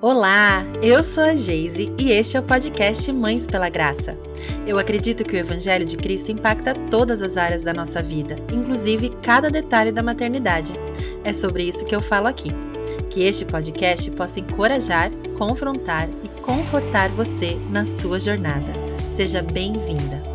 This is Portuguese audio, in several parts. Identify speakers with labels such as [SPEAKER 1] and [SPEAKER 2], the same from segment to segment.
[SPEAKER 1] Olá, eu sou a Geise e este é o podcast Mães pela Graça. Eu acredito que o Evangelho de Cristo impacta todas as áreas da nossa vida, inclusive cada detalhe da maternidade. É sobre isso que eu falo aqui. Que este podcast possa encorajar, confrontar e confortar você na sua jornada. Seja bem-vinda!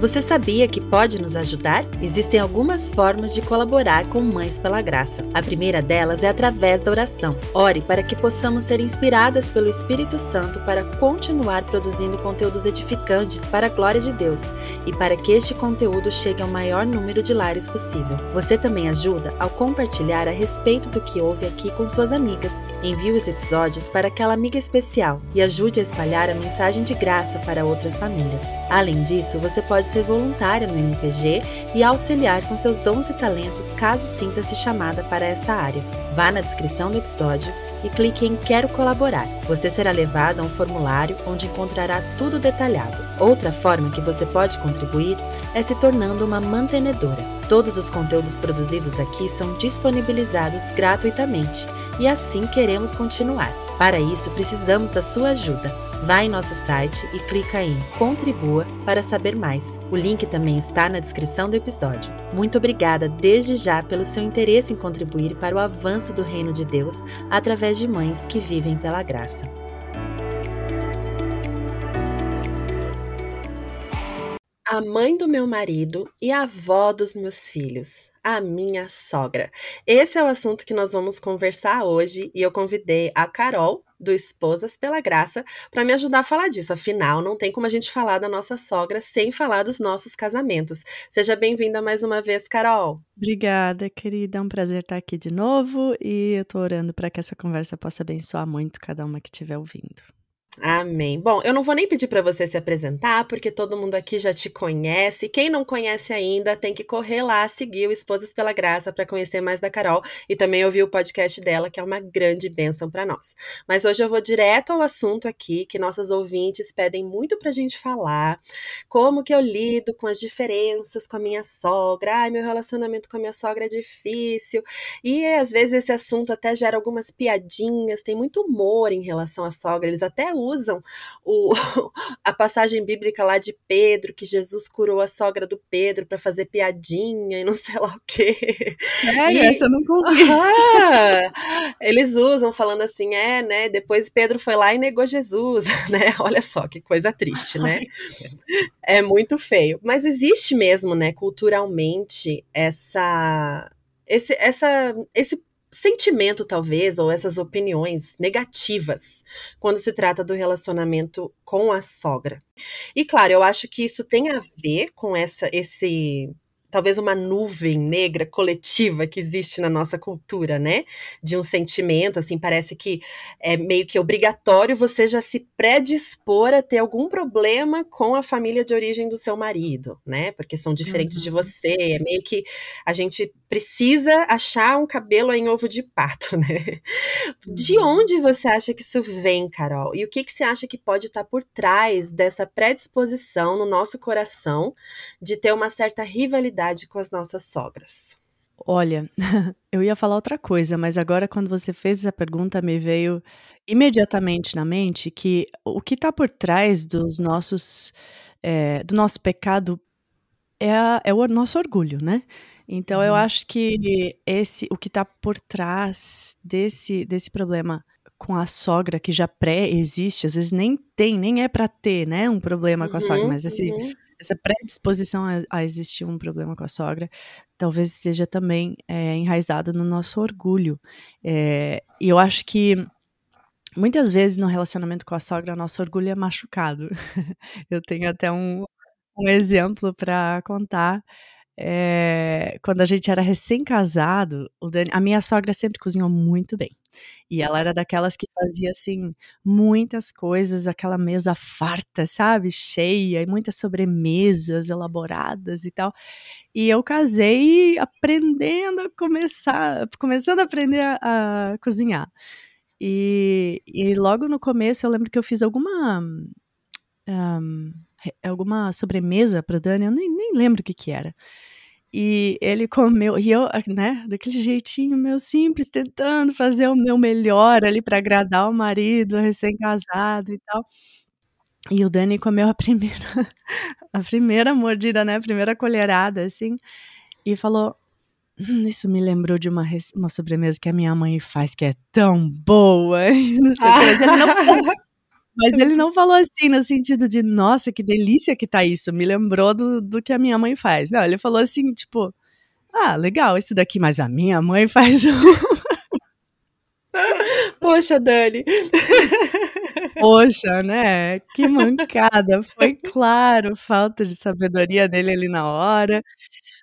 [SPEAKER 1] Você sabia que pode nos ajudar? Existem algumas formas de colaborar com Mães pela Graça. A primeira delas é através da oração. Ore para que possamos ser inspiradas pelo Espírito Santo para continuar produzindo conteúdos edificantes para a glória de Deus e para que este conteúdo chegue ao maior número de lares possível. Você também ajuda ao compartilhar a respeito do que ouve aqui com suas amigas. Envie os episódios para aquela amiga especial e ajude a espalhar a mensagem de graça para outras famílias. Além disso, você pode ser voluntária no MPG e auxiliar com seus dons e talentos caso sinta-se chamada para esta área. Vá na descrição do episódio e clique em Quero colaborar. Você será levado a um formulário onde encontrará tudo detalhado. Outra forma que você pode contribuir é se tornando uma mantenedora. Todos os conteúdos produzidos aqui são disponibilizados gratuitamente e assim queremos continuar. Para isso, precisamos da sua ajuda. Vá em nosso site e clica em Contribua para saber mais. O link também está na descrição do episódio. Muito obrigada desde já pelo seu interesse em contribuir para o avanço do reino de Deus através de mães que vivem pela graça. A mãe do meu marido e a avó dos meus filhos a minha sogra. Esse é o assunto que nós vamos conversar hoje e eu convidei a Carol, do Esposas pela Graça, para me ajudar a falar disso. Afinal, não tem como a gente falar da nossa sogra sem falar dos nossos casamentos. Seja bem-vinda mais uma vez, Carol.
[SPEAKER 2] Obrigada, querida. É um prazer estar aqui de novo e eu estou orando para que essa conversa possa abençoar muito cada uma que estiver ouvindo.
[SPEAKER 1] Amém. Bom, eu não vou nem pedir para você se apresentar, porque todo mundo aqui já te conhece. Quem não conhece ainda, tem que correr lá, seguir o Esposas pela Graça para conhecer mais da Carol e também ouvir o podcast dela, que é uma grande bênção para nós. Mas hoje eu vou direto ao assunto aqui, que nossas ouvintes pedem muito pra gente falar. Como que eu lido com as diferenças com a minha sogra? Ai, meu relacionamento com a minha sogra é difícil. E às vezes esse assunto até gera algumas piadinhas, tem muito humor em relação à sogra. Eles até usam o, a passagem bíblica lá de Pedro, que Jesus curou a sogra do Pedro para fazer piadinha e não sei lá o quê.
[SPEAKER 2] Sério? E, Essa eu nunca ouvi.
[SPEAKER 1] Ah, eles usam falando assim, é, né? Depois Pedro foi lá e negou Jesus, né? Olha só que coisa triste, né? É muito feio. Mas existe mesmo, né, culturalmente, essa esse, essa, esse sentimento, talvez, ou essas opiniões negativas quando se trata do relacionamento com a sogra. E claro, eu acho que isso tem a ver com essa esse talvez uma nuvem negra coletiva que existe na nossa cultura, né? De um sentimento, assim, parece que é meio que obrigatório você já se predispor a ter algum problema com a família de origem do seu marido, né? Porque são diferentes uhum. de você, é meio que a gente precisa achar um cabelo em ovo de pato, né? De uhum. onde você acha que isso vem, Carol? E o que, que você acha que pode estar por trás dessa predisposição no nosso coração de ter uma certa rivalidade com as nossas sogras?
[SPEAKER 2] Olha, eu ia falar outra coisa, mas agora quando você fez essa pergunta me veio imediatamente na mente que o que está por trás dos nossos é, do nosso pecado é, a, é, o nosso orgulho, né? Então uhum. eu acho que esse o que está por trás desse desse problema com a sogra que já pré-existe, às vezes nem tem, nem é para ter, né, um problema uhum, com a sogra, uhum, mas esse uhum essa predisposição a, a, existir um problema com a sogra talvez esteja também é, enraizada no nosso orgulho. É, e eu acho que muitas vezes no relacionamento com a sogra, nosso orgulho é machucado. eu tenho até um, um exemplo para contar. É, quando a gente era recém-casado, a minha sogra sempre cozinhou muito bem. E ela era daquelas que fazia, assim, muitas coisas, aquela mesa farta, sabe? Cheia, e muitas sobremesas elaboradas e tal. E eu casei aprendendo a começar, começando a aprender a, a cozinhar. E, e, logo no começo eu lembro que eu fiz alguma. Um, alguma sobremesa para Dani, eu nem, nem lembro o que que era. E ele comeu e eu, né, daquele jeitinho meu simples, tentando fazer o meu melhor ali para agradar o marido recém-casado e tal. E o Dani comeu a primeira a primeira mordida, né, a primeira colherada, assim, e falou: "Hum, isso me lembrou de uma uma sobremesa que a minha mãe faz que é tão boa", não sei o mas ele não mas ele não falou assim no sentido de: "Nossa, que delícia que tá isso, me lembrou do do que a minha mãe faz". Não, ele falou assim, tipo: "Ah, legal esse daqui, mas a minha mãe faz um"
[SPEAKER 1] Poxa, Dani.
[SPEAKER 2] Poxa, né, que mancada. Foi claro, falta de sabedoria dele ali na hora.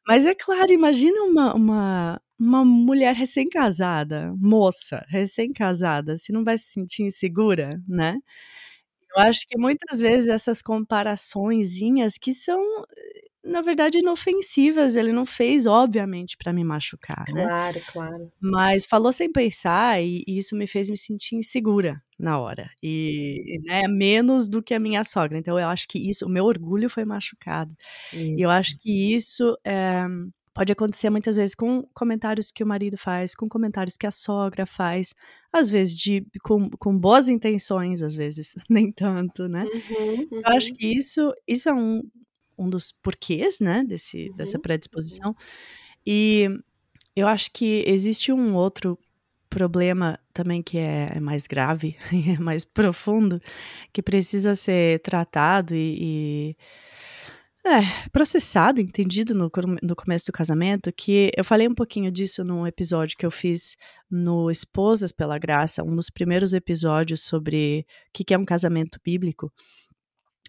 [SPEAKER 2] Mas é claro, imagina uma uma uma mulher recém-casada, moça, recém-casada, se não vai se sentir insegura, né. Eu acho que muitas vezes essas comparaçõezinhas que são, na verdade, inofensivas, ele não fez obviamente para me machucar, né.
[SPEAKER 1] Claro, claro.
[SPEAKER 2] Mas falou sem pensar e e isso me fez me sentir insegura na hora, e, né, menos do que a minha sogra, então eu acho que isso o meu orgulho foi machucado. E eu
[SPEAKER 1] Isso.
[SPEAKER 2] acho que isso, eh, pode acontecer muitas vezes com comentários que o marido faz, com comentários que a sogra faz, às vezes de com com boas intenções, às vezes nem tanto, né.
[SPEAKER 1] Uhum,
[SPEAKER 2] Eu acho
[SPEAKER 1] uhum.
[SPEAKER 2] que isso isso é um um dos porquês, né, desse dessa
[SPEAKER 1] Uhum, uhum.
[SPEAKER 2] predisposição. E eu acho que existe um outro problema também que é é mais grave e é mais profundo, que precisa ser tratado e e é, processado, entendido no no começo do casamento, que eu falei um pouquinho disso num episódio que eu fiz no Esposas pela Graça, um dos primeiros episódios sobre o que é um casamento bíblico.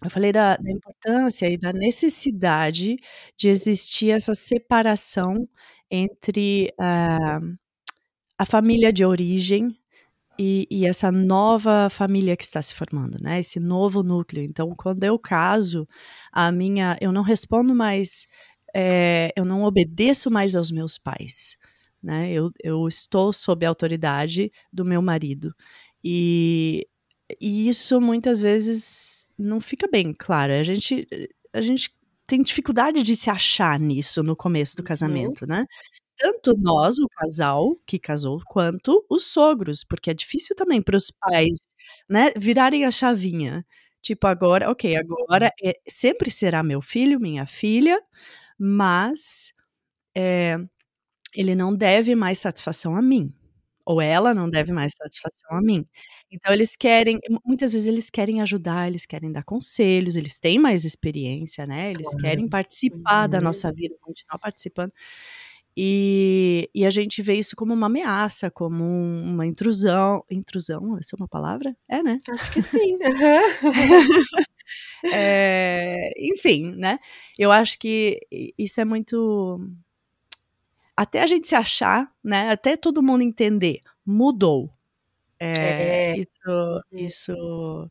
[SPEAKER 2] Eu falei da da importância e da necessidade de existir essa separação entre, ah, a família de origem e e essa nova família que está se formando, né, esse novo núcleo. Então, quando eu caso, a minha eu não respondo mais, eh, eu não obedeço mais aos meus pais, né, eu eu estou sob a autoridade do meu marido. E e isso muitas vezes não fica bem claro, a gente a gente tem dificuldade de se achar nisso no começo do
[SPEAKER 1] Uhum.
[SPEAKER 2] casamento, né. Tanto nós, o casal que casou, quanto os sogros, porque é difícil também para os pais, né, virarem a chavinha. Tipo agora, ok, agora, eh, sempre será meu filho, minha filha, mas, eh, ele não deve mais satisfação a mim, ou ela não deve mais satisfação a mim. Então eles querem mu muitas vezes eles querem ajudar, eles querem dar conselhos, eles têm mais experiência, né, eles querem participar da
[SPEAKER 1] Uhum.
[SPEAKER 2] nossa vida, continuar participando. E e a gente vê isso como uma ameaça, como um uma intrusão intrusão, essa é uma palavra? É, né.
[SPEAKER 1] Acho que sim.
[SPEAKER 2] Eh, enfim, né, eu acho que isso é muito até a gente se achar, né, até todo mundo entender, mudou. Eh,
[SPEAKER 1] É.
[SPEAKER 2] isso
[SPEAKER 1] Uhum.
[SPEAKER 2] isso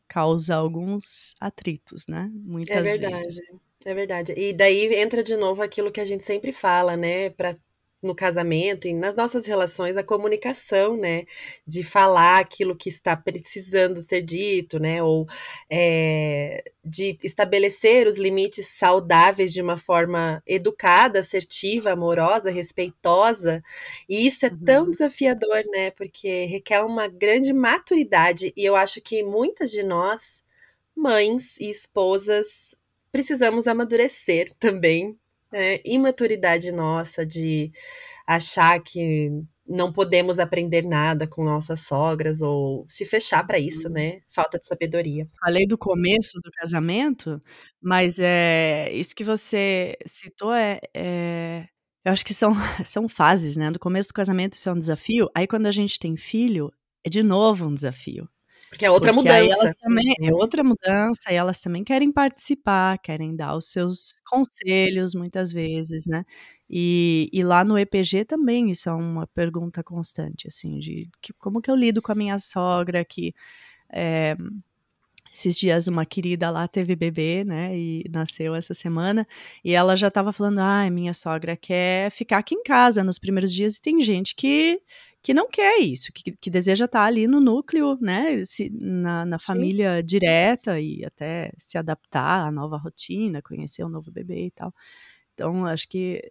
[SPEAKER 2] causa alguns atritos, né,
[SPEAKER 1] É
[SPEAKER 2] muitas
[SPEAKER 1] verdade,
[SPEAKER 2] vezes.
[SPEAKER 1] é verdade. E daí entra de novo aquilo que a gente sempre fala, né, pra no casamento e nas nossas relações, a comunicação, né, de falar aquilo que está precisando ser dito, né, ou, eh, de estabelecer os limites saudáveis de uma forma educada, assertiva, amorosa, respeitosa. E isso é tão
[SPEAKER 2] Uhum.
[SPEAKER 1] desafiador, né, porque requer uma grande maturidade e eu acho que muitas de nós, mães e esposas, precisamos amadurecer também, né, imaturidade nossa de achar que não podemos aprender nada com nossas sogras ou se fechar pra isso,
[SPEAKER 2] Uhum.
[SPEAKER 1] né, falta de sabedoria.
[SPEAKER 2] Falei do começo do casamento, mas, eh, isso que você citou é é eu acho que são são fases, né, no começo do casamento isso é um desafio, aí quando a gente tem filho, é de novo um desafio.
[SPEAKER 1] Porque é outra
[SPEAKER 2] Porque
[SPEAKER 1] mudança.
[SPEAKER 2] também é outra mudança e elas também querem participar, querem dar os seus conselhos muitas vezes, né. E e lá no EPG também isso é uma pergunta constante, assim, de que como que eu lido com a minha sogra que, eh, esses dias uma querida lá teve bebê, né, e nasceu essa semana, e ela já estava falando: "Ai, minha sogra quer ficar aqui em casa nos primeiros dias", e tem gente que que não quer isso, que que deseja estar ali no núcleo, né, se na na
[SPEAKER 1] Sim.
[SPEAKER 2] família direta e até se adaptar à nova rotina, conhecer o novo bebê e tal. Então acho que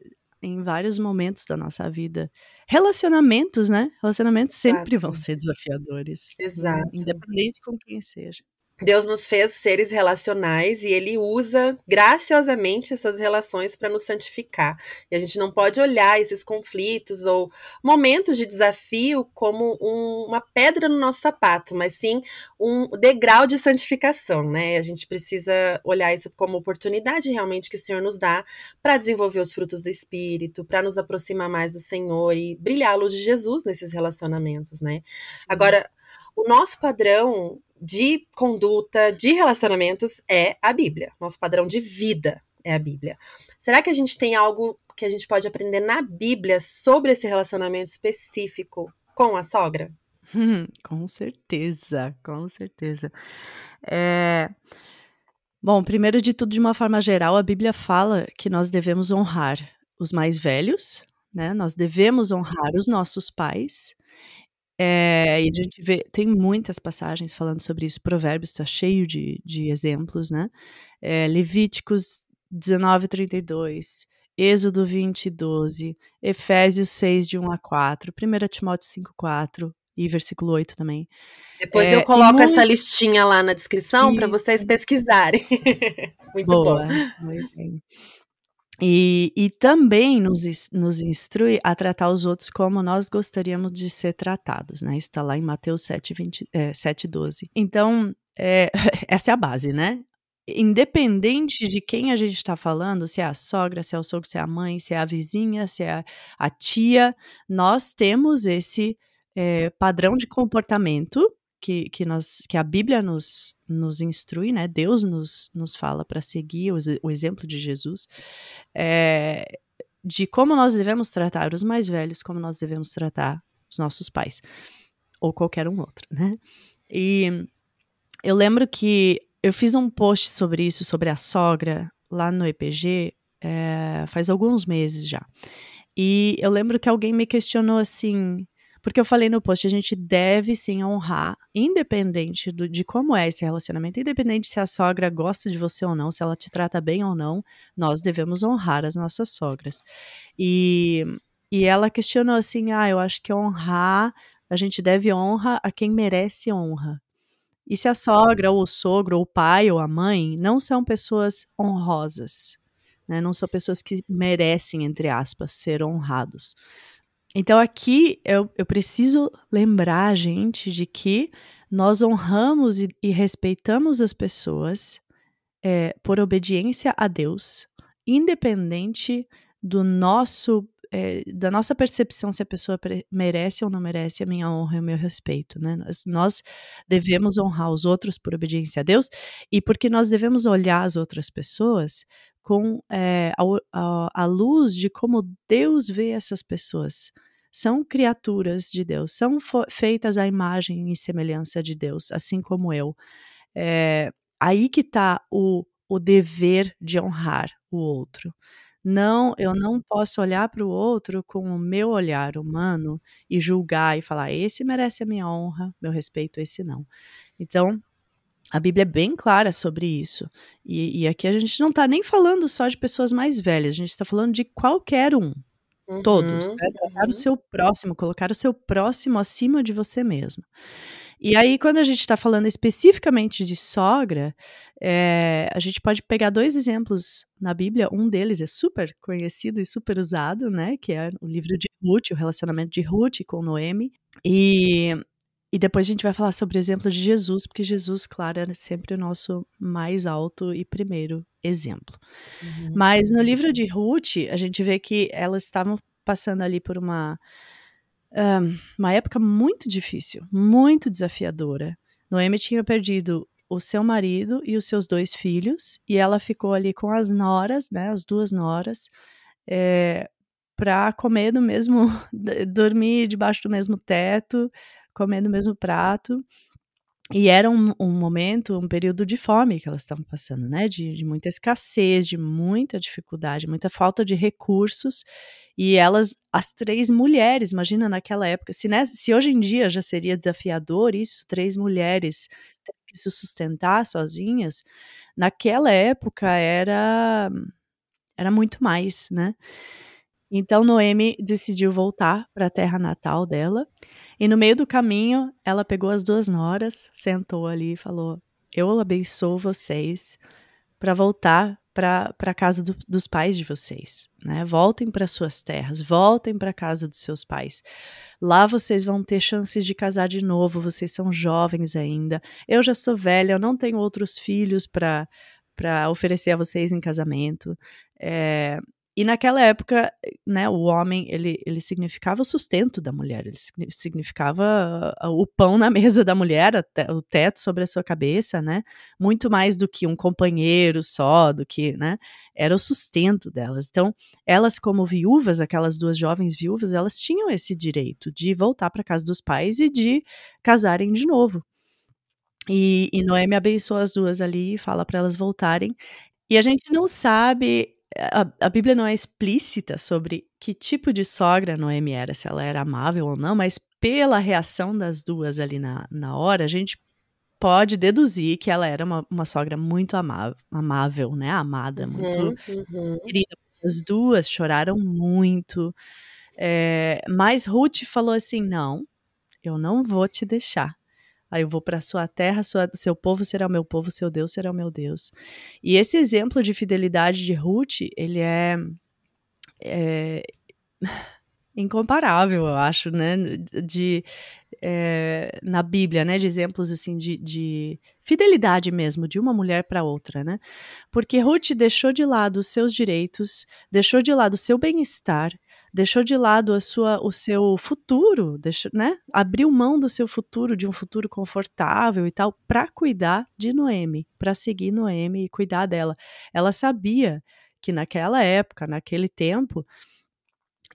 [SPEAKER 2] em vários momentos da nossa vida. Relacionamentos, né, relacionamentos sempre vão
[SPEAKER 1] Exato.
[SPEAKER 2] ser desafiadores, in
[SPEAKER 1] Exato.
[SPEAKER 2] independente com quem seja.
[SPEAKER 1] Deus nos fez seres relacionais e ele usa graciosamente essas relações para nos santificar. E a gente não pode olhar esses conflitos ou momentos de desafio como um, uma pedra no nosso sapato, mas sim um degrau de santificação, né? A gente precisa olhar isso como oportunidade realmente que o Senhor nos dá para desenvolver os frutos do Espírito, para nos aproximar mais do Senhor e brilhar a luz de Jesus nesses relacionamentos, né?
[SPEAKER 2] Sim.
[SPEAKER 1] Agora, o nosso padrão de conduta, de relacionamentos é a Bíblia. Nosso padrão de vida é a Bíblia. Será que a gente tem algo que a gente pode aprender na Bíblia sobre esse relacionamento específico com a sogra?
[SPEAKER 2] Com certeza, com certeza. Eh, bom, primeiro de tudo, de uma forma geral, a Bíblia fala que nós devemos honrar os mais velhos, né, nós devemos honrar os nossos pais, eh, e a gente vê tem muitas passagens falando sobre isso, Provérbios está cheio de de exemplos, né, eh, Levíticos 19:32, Êxodo 20:12, Efésios 6, de 1 a 4, 1 Timóteo 5:4 e versículo 8 também.
[SPEAKER 1] Depois eu
[SPEAKER 2] Eh, e
[SPEAKER 1] coloco essa
[SPEAKER 2] muito
[SPEAKER 1] listinha lá na descrição para vocês pesquisarem. Muito bom.
[SPEAKER 2] Boa, muito bem. E e também nos nos instrui a tratar os outros como nós gostaríamos de ser tratados, né, isso está lá em Mateus 7:20 eh, 7:12. Então, eh, essa é a base, né. Independente de quem a gente está falando, se é a sogra, se é o sogro, se é a mãe, se é a vizinha, se é a a tia, nós temos esse, eh, padrão de comportamento que que nós que a Bíblia nos nos instrui, né, Deus nos nos fala para seguir o o exemplo de Jesus, eh, de como nós devemos tratar os mais velhos, como nós devemos tratar os nossos pais, ou qualquer um outro, né. E eu lembro que eu fiz um post sobre isso, sobre a sogra, lá no EPG, eh, faz alguns meses já. E eu lembro que alguém me questionou assim porque eu falei no post: "A gente deve sim honrar, independente do de como é esse relacionamento, independente se a sogra gosta de você ou não, se ela te trata bem ou não, nós devemos honrar as nossas sogras". E e ela questionou assim: "Ah, eu acho que honrar a gente deve honra a quem merece honra". E se a sogra ou o sogro ou o pai ou a mãe não são pessoas honrosas, né, não são pessoas que "merecem", entre aspas, ser honrados. Então aqui eu eu preciso lembrar gente de que nós honramos e e respeitamos as pessoas, eh, por obediência a Deus, independente do nosso, eh, da nossa percepção se a pessoa merece ou não merece a minha honra e o meu respeito, né. Nós nós devemos honrar os outros por obediência a Deus, e porque nós devemos olhar as outras pessoas com, eh, a a a luz de como Deus vê essas pessoas. São criaturas de Deus, são feitas à imagem e semelhança de Deus, assim como eu. Eh, aí que está o o dever de honrar o outro. Não eu não posso olhar para o outro com o meu olhar humano e julgar e falar: "Esse merece a minha honra, meu respeito, esse não". Então, a Bíblia é bem clara sobre isso. E e aqui a gente não está nem falando só de pessoas mais velhas, a gente está falando de qualquer um, todos,
[SPEAKER 1] Uhum,
[SPEAKER 2] né, tratar o
[SPEAKER 1] uhum.
[SPEAKER 2] seu próximo, colocar o seu próximo acima de você mesmo. E aí quando a gente está falando especificamente de sogra, eh, a gente pode pegar 2 exemplos na Bíblia, um deles é super conhecido e super usado, né, que é o livro de Rute, o relacionamento de Rute com Noemi, e e depois a gente vai falar sobre o exemplo de Jesus, porque Jesus, claro, era sempre o nosso mais alto e primeiro exemplo.
[SPEAKER 1] Uhum.
[SPEAKER 2] Mas no livro de Rute, a gente vê que elas estavam passando ali por uma, uma época muito difícil, muito desafiadora. Noemi tinha perdido o seu marido e os seus 2 filhos, e ela ficou ali com as noras, né, as 2 noras, eh, pra comer do mesmo dormir debaixo do mesmo teto, comer do mesmo prato. E era um um momento, um período de fome que elas estavam passando, né, de de muita escassez, de muita dificuldade, muita falta de recursos, e elas, as 3 mulheres, imagina naquela época, se nessa se hoje em dia já seria desafiador isso, 3 mulheres que se sustentar sozinhas, naquela época era era muito mais, né. Então Noemi decidiu voltar para a terra natal dela, e no meio do caminho ela pegou as duas noras, sentou ali e falou: Eu abençoo vocês para voltar para a casa do, dos pais de vocês, né? Voltem para suas terras, voltem para a casa dos seus pais. Lá vocês vão ter chances de casar de novo, vocês são jovens ainda. Eu já sou velha, eu não tenho outros filhos para para oferecer a vocês em casamento. É, e naquela época, né, o homem, ele, ele significava o sustento da mulher, ele significava o pão na mesa da mulher, o teto sobre a sua cabeça, né, muito mais do que um companheiro só, do que, né, era o sustento delas. Então, elas como viúvas, aquelas duas jovens viúvas, elas tinham esse direito de voltar para casa dos pais e de casarem de novo. E, e Noemi abençoa as duas ali e fala para elas voltarem. E a gente não sabe a, a Bíblia não é explícita sobre que tipo de sogra Noemi era, se ela era amável ou não, mas pela reação das duas ali na, na hora, a gente pode deduzir que ela era uma, uma sogra muito amável, amável né? Amada, muito
[SPEAKER 1] uhum, uhum.
[SPEAKER 2] querida. As duas choraram muito. É, mas Ruth falou assim: não, eu não vou te deixar. Aí eu vou para sua terra, sua, seu povo será o meu povo, seu Deus será o meu Deus. E esse exemplo de fidelidade de Ruth, ele é, é incomparável, eu acho, né? De, é, na Bíblia, né? De exemplos assim de, de fidelidade mesmo de uma mulher para outra, né? Porque Ruth deixou de lado os seus direitos, deixou de lado o seu bem-estar, deixou de lado a sua, o seu futuro, deixou, né? Abriu mão do seu futuro, de um futuro confortável e tal, para cuidar de Noemi, para seguir Noemi e cuidar dela. Ela sabia que naquela época, naquele tempo,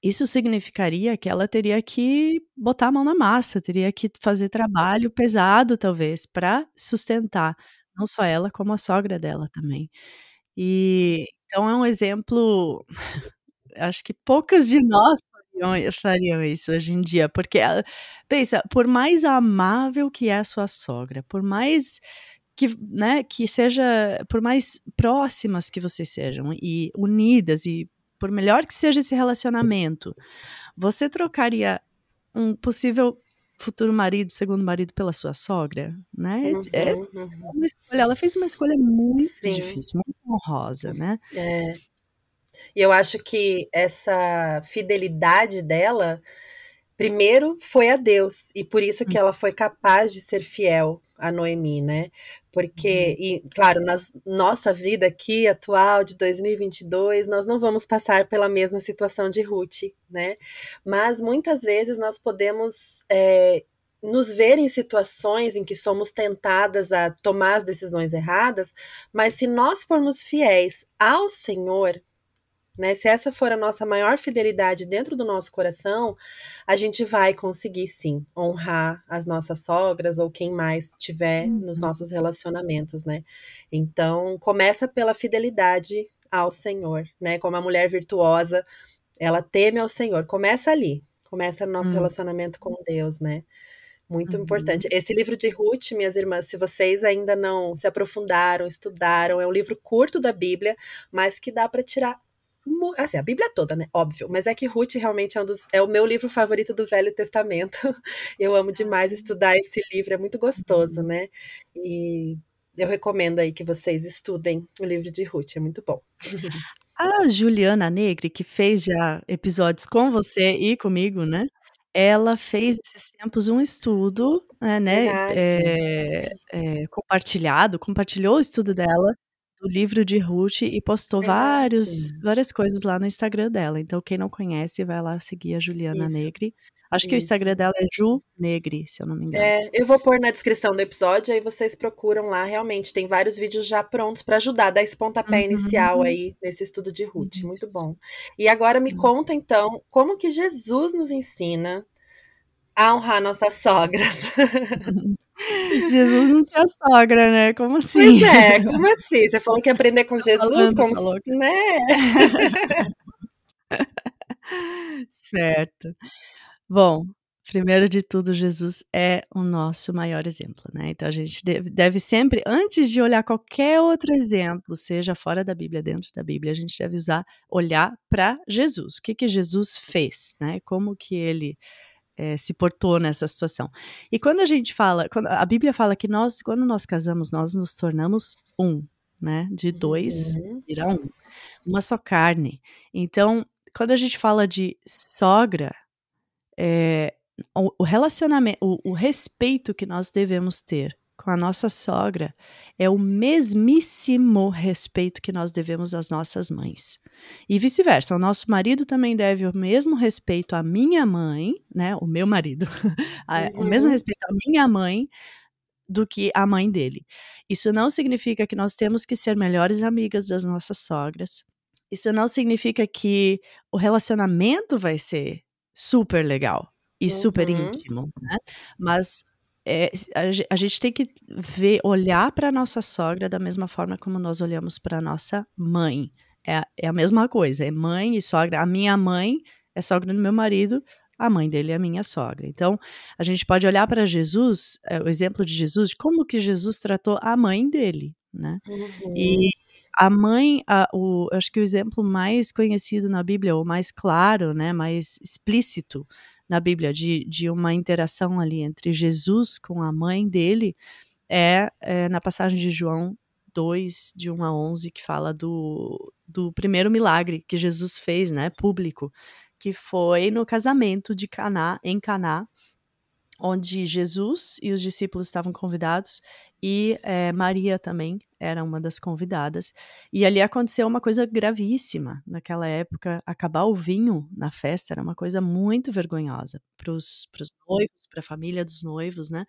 [SPEAKER 2] isso significaria que ela teria que botar a mão na massa, teria que fazer trabalho pesado, talvez, para sustentar não só ela, como a sogra dela também. E então é um exemplo acho que poucas de nós fariam, isso hoje em dia, porque ela, pensa, por mais amável que é a sua sogra, por mais que, né, que seja, por mais próximas que vocês sejam e unidas e por melhor que seja esse relacionamento, você trocaria um possível futuro marido, segundo marido pela sua sogra, né?
[SPEAKER 1] Uhum,
[SPEAKER 2] é
[SPEAKER 1] uhum.
[SPEAKER 2] uma escolha, ela fez uma escolha muito
[SPEAKER 1] Sim.
[SPEAKER 2] difícil, muito honrosa, né?
[SPEAKER 1] É. E eu acho que essa fidelidade dela, primeiro foi a Deus, e por isso que ela foi capaz de ser fiel a Noemi, né? Porque, e claro, na nossa vida aqui atual de 2022, nós não vamos passar pela mesma situação de Ruth, né? Mas muitas vezes nós podemos é, nos ver em situações em que somos tentadas a tomar as decisões erradas, mas se nós formos fiéis ao Senhor, né? Se essa for a nossa maior fidelidade dentro do nosso coração, a gente vai conseguir sim honrar as nossas sogras ou quem mais tiver uhum. nos nossos relacionamentos, né? Então, começa pela fidelidade ao Senhor, né? Como a mulher virtuosa, ela teme ao Senhor. Começa ali, começa no nosso uhum. relacionamento com Deus, né? Muito uhum. importante. Esse livro de Ruth, minhas irmãs, se vocês ainda não se aprofundaram, estudaram, é um livro curto da Bíblia, mas que dá para tirar Assim, a Bíblia toda, né? Óbvio. Mas é que Ruth realmente é um dos. É o meu livro favorito do Velho Testamento. Eu amo demais estudar esse livro, é muito gostoso, né? E eu recomendo aí que vocês estudem o livro de Ruth, é muito bom.
[SPEAKER 2] A Juliana Negri, que fez já episódios com você e comigo, né? Ela fez esses tempos um estudo, né, é, é, compartilhado, compartilhou o estudo dela do livro de Ruth e postou vários, várias coisas lá no Instagram dela. Então, quem não conhece, vai lá seguir a Juliana Isso. Negri. Acho Isso. que o Instagram dela é Ju Negri, se eu não me engano.
[SPEAKER 1] É, eu vou pôr na descrição do episódio, aí vocês procuram lá. Realmente, tem vários vídeos já prontos para ajudar, dar esse pontapé uhum. inicial aí nesse estudo de Ruth. Uhum. Muito bom. E agora me uhum. conta, então, como que Jesus nos ensina a honrar nossas sogras.
[SPEAKER 2] Jesus não tinha sogra, né? Como assim?
[SPEAKER 1] Pois é, como assim? Você falou que ia aprender com Jesus, como né?
[SPEAKER 2] certo. Bom, Primeiro de tudo, Jesus é o nosso maior exemplo, né, então a gente deve deve sempre antes de olhar qualquer outro exemplo, seja fora da Bíblia, dentro da Bíblia, a gente deve usar olhar pra Jesus. O que que Jesus fez, né, como que ele, eh, se portou nessa situação. E quando a gente fala quando a Bíblia fala que nós quando nós casamos, nós nos tornamos um, né, de 2
[SPEAKER 1] Uhum.
[SPEAKER 2] vira 1, uma só carne. Então, quando a gente fala de sogra, eh, o o relacionamen o o respeito que nós devemos ter com a nossa sogra é o mesmíssimo respeito que nós devemos às nossas mães. E vice-versa, o nosso marido também deve o mesmo respeito à minha mãe, né, o meu marido, o mesmo
[SPEAKER 1] Uhum.
[SPEAKER 2] respeito à minha mãe, do que a mãe dele. Isso não significa que nós temos que ser melhores amigas das nossas sogras, isso não significa que o relacionamento vai ser super legal e super
[SPEAKER 1] Uhum.
[SPEAKER 2] íntimo, né, mas, eh, a gen a gente tem que ver olhar pra nossa sogra da mesma forma como nós olhamos pra nossa mãe. É a é a mesma coisa, é mãe e sogra. A minha mãe é sogra do meu marido, a mãe dele é a minha sogra. Então, a gente pode olhar pra Jesus, eh, o exemplo de Jesus, de como que Jesus tratou a mãe dele, né. E
[SPEAKER 1] Uhum.
[SPEAKER 2] a mãe a o acho que o exemplo mais conhecido na Bíblia, ou mais claro, né, mais explícito na Bíblia de de uma interação ali entre Jesus com a mãe dele, é é na passagem de João 2, de 1 a 11, que fala do do primeiro milagre que Jesus fez, né, público, que foi no casamento de Caná em Caná, onde Jesus e os discípulos estavam convidados e, eh, Maria também era uma das convidadas. E ali aconteceu uma coisa gravíssima, naquela época, acabar o vinho na festa era uma coisa muito vergonhosa para os para os noivos, pra família dos noivos, né,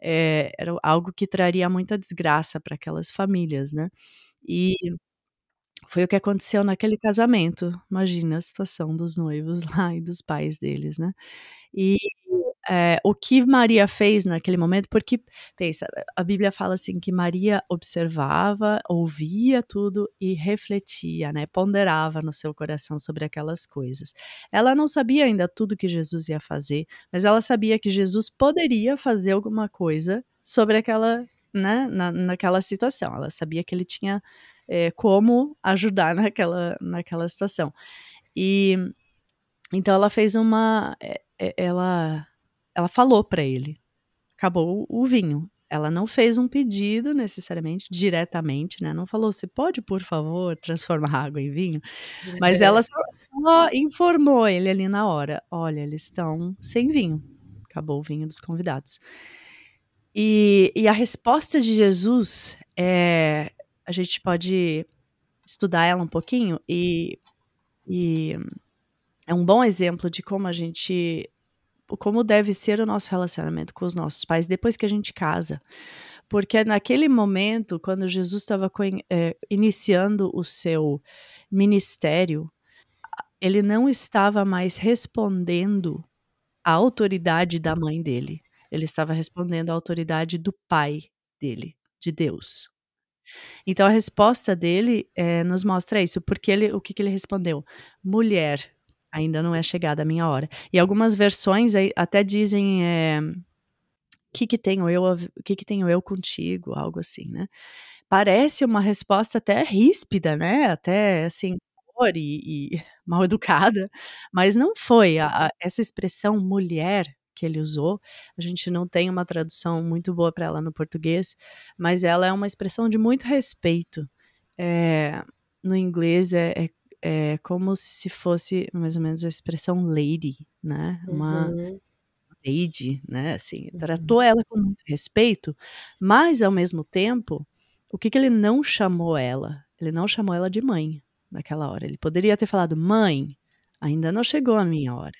[SPEAKER 2] eh, era algo que traria muita desgraça pra aquelas famílias, né. E foi o que aconteceu naquele casamento, imagina a situação dos noivos lá e dos pais deles, né. E, eh, o que Maria fez naquele momento porque pensa, a Bíblia fala assim que Maria observava, ouvia tudo e refletia, né, ponderava no seu coração sobre aquelas coisas. Ela não sabia ainda tudo que Jesus ia fazer, mas ela sabia que Jesus poderia fazer alguma coisa sobre aquela né, na naquela situação. Ela sabia que ele tinha, eh, como ajudar naquela naquela situação. E, então ela fez uma e e ela ela falou pra ele: "Acabou o vinho". Ela não fez um pedido necessariamente, diretamente, né, não falou: "Você pode, por favor, transformar a água em vinho?". Mas ela só informou ele ali na hora: "Olha, eles estão sem vinho, acabou o vinho dos convidados". E e a resposta de Jesus, eh, a gente pode estudar ela um pouquinho e e é um bom exemplo de como a gente como deve ser o nosso relacionamento com os nossos pais depois que a gente casa. Porque naquele momento, quando Jesus estava eh, iniciando o seu ministério, ele não estava mais respondendo à autoridade da mãe dele, ele estava respondendo à autoridade do pai dele, de Deus. Então a resposta dele, eh, nos mostra isso, porque ele o que que ele respondeu: "Mulher, ainda não é chegada a minha hora". E algumas versões até dizem, eh: "Que que tenho eu v que que tenho eu contigo?", algo assim, né. Parece uma resposta até ríspida, né, até assim, e e mal educada, mas não foi. A a essa expressão mulher que ele usou, a gente não tem uma tradução muito boa pra ela no português, mas ela é uma expressão de muito respeito. Eh, no inglês é é é como se fosse mais ou menos a expressão lady, né, uma
[SPEAKER 1] Uhum.
[SPEAKER 2] lady, né, assim,
[SPEAKER 1] Uhum.
[SPEAKER 2] tratou ela com muito respeito, mas ao mesmo tempo, o que que ele não chamou ela? Ele não chamou ela de mãe, naquela hora, ele poderia ter falado: "Mãe, ainda não chegou a minha hora".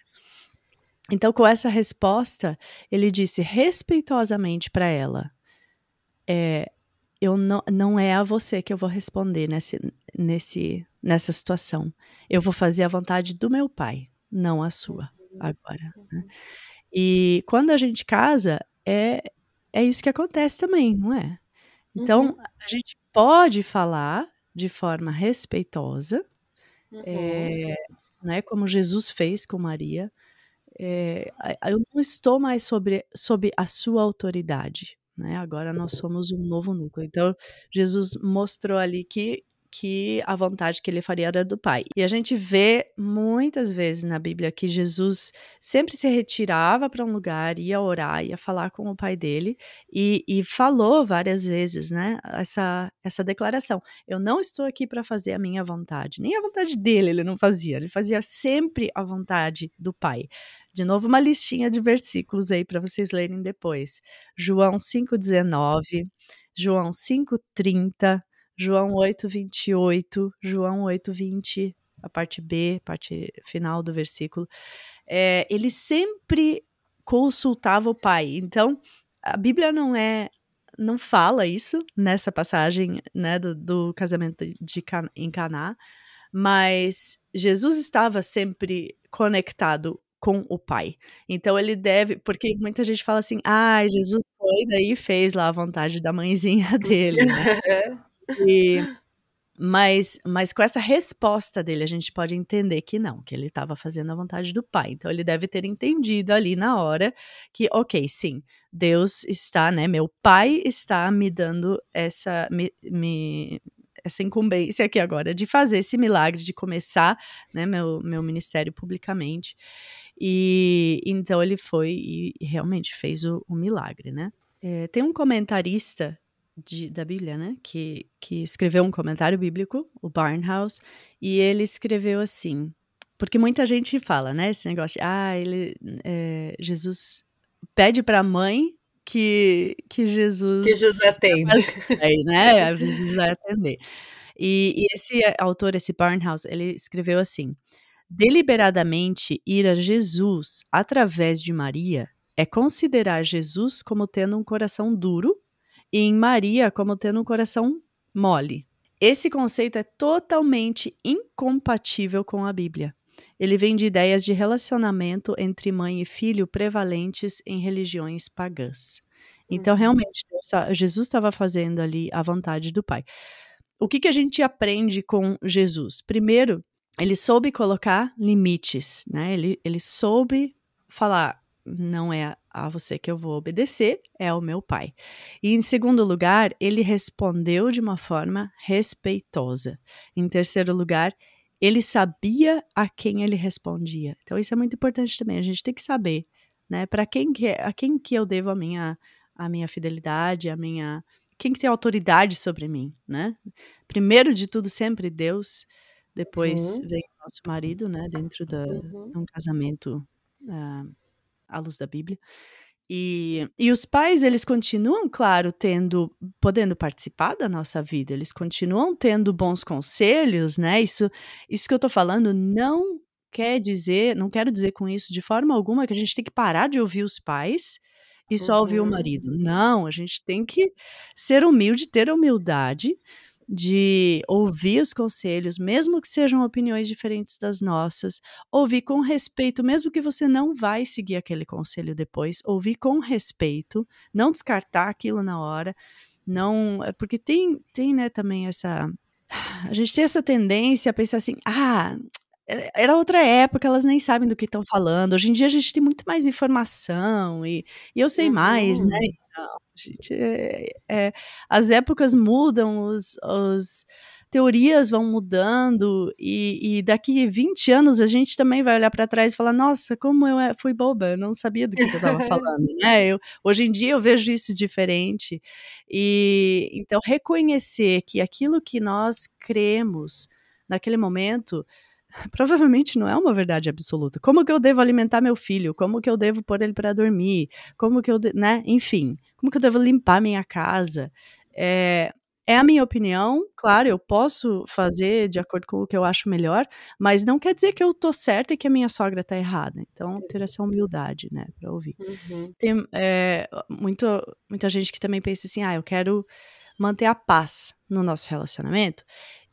[SPEAKER 2] Então com essa resposta, ele disse respeitosamente pra ela: "Eh, eu não não é a você que eu vou responder nesse nesse nessa situação, eu vou fazer a vontade do meu pai, não a sua, agora", né. E quando a gente casa, é é isso que acontece também, não é? Então
[SPEAKER 1] Uhum.
[SPEAKER 2] a gente pode falar de forma respeitosa,
[SPEAKER 1] Uhum.
[SPEAKER 2] eh, né, como Jesus fez com Maria, eh, eu não estou mais sobre sob a sua autoridade, né, agora nós somos um novo núcleo. Então, Jesus mostrou ali que que a vontade que ele faria era do Pai. E a gente vê muitas vezes na Bíblia que Jesus sempre se retirava para um lugar, ia orar, ia falar com o Pai dele e, e falou várias vezes, né, essa, essa declaração: Eu não estou aqui para fazer a minha vontade, nem a vontade dele ele não fazia, ele fazia sempre a vontade do Pai. De novo, uma listinha de versículos aí para vocês lerem depois. João 5,19, João 5,30. João 8:28, João 8:20, a parte B, parte final do versículo, é, ele sempre consultava o Pai. Então, a Bíblia não é não fala isso nessa passagem, né, do, do casamento de Can, em Caná, mas Jesus estava sempre conectado com o Pai. Então ele deve, porque muita gente fala assim: "Ah, Jesus foi daí fez lá a vontade da mãezinha dele", né? E, mas, mas com essa resposta dele, a gente pode entender que não, que ele estava fazendo a vontade do pai. Então ele deve ter entendido ali na hora que, ok, sim, Deus está, né? Meu pai está me dando essa. Me, me, essa incumbência aqui agora de fazer esse milagre, de começar né, meu, meu ministério publicamente. E então ele foi e realmente fez o, o milagre, né? É, tem um comentarista de, da Bíblia, né? Que, que escreveu um comentário bíblico, o Barnhouse, e ele escreveu assim. Porque muita gente fala, né? Esse negócio de, ah, ele, é, Jesus pede para a mãe que, que Jesus.
[SPEAKER 1] Que Jesus atende.
[SPEAKER 2] Aí, né? Jesus vai atender. E, e esse autor, esse Barnhouse, ele escreveu assim: deliberadamente ir a Jesus através de Maria é considerar Jesus como tendo um coração duro e em Maria como tendo um coração mole. Esse conceito é totalmente incompatível com a Bíblia. Ele vem de ideias de relacionamento entre mãe e filho prevalentes em religiões pagãs. Então, uhum. realmente, Jesus estava fazendo ali a vontade do Pai. O que, que a gente aprende com Jesus? Primeiro, ele soube colocar limites, né? Ele, ele soube falar: não é a você que eu vou obedecer, é o meu pai. E em segundo lugar, ele respondeu de uma forma respeitosa. Em terceiro lugar, ele sabia a quem ele respondia. Então isso é muito importante também. A gente tem que saber, né, para quem que é, a quem que eu devo a minha a minha fidelidade, a minha quem que tem autoridade sobre mim, né? Primeiro de tudo sempre Deus, depois uhum. vem o nosso marido, né, dentro da, uhum. de um casamento uh, à luz da Bíblia. E, e os pais, eles continuam, claro, tendo, podendo participar da nossa vida, eles continuam tendo bons conselhos, né? Isso, isso que eu tô falando não quer dizer, não quero dizer com isso de forma alguma que a gente tem que parar de ouvir os pais e só uhum. ouvir o uhum. marido. Não, a gente tem que ser humilde, ter humildade de ouvir os conselhos, mesmo que sejam opiniões diferentes das nossas, ouvir com respeito, mesmo que você não vai seguir aquele conselho depois, ouvir com respeito, não descartar aquilo na hora, não, é porque tem tem, né, também essa a gente tem essa tendência a pensar assim: "Ah, é, era outra época, elas nem sabem do que estão falando. Hoje em dia a gente tem muito mais informação e, e eu sei uhum. mais, né? Então, gente, é, é, as épocas mudam, os, os teorias vão mudando e, e, daqui 20 anos a gente também vai olhar para trás e falar, nossa, como eu é, fui boba, não sabia do que, que eu estava falando, né? Eu, hoje em dia eu vejo isso diferente e então reconhecer que aquilo que nós cremos naquele momento provavelmente não é uma verdade absoluta. Como que eu devo alimentar meu filho? Como que eu devo pôr ele para dormir? Como que eu, né? Enfim, como que eu devo limpar minha casa? É, é a minha opinião, claro, eu posso fazer de acordo com o que eu acho melhor, mas não quer dizer que eu tô certa e que a minha sogra tá errada. Então, ter essa humildade, né, para ouvir. Uhum. Tem é, muito, muita gente que também pensa assim, ah, eu quero manter a paz no nosso relacionamento,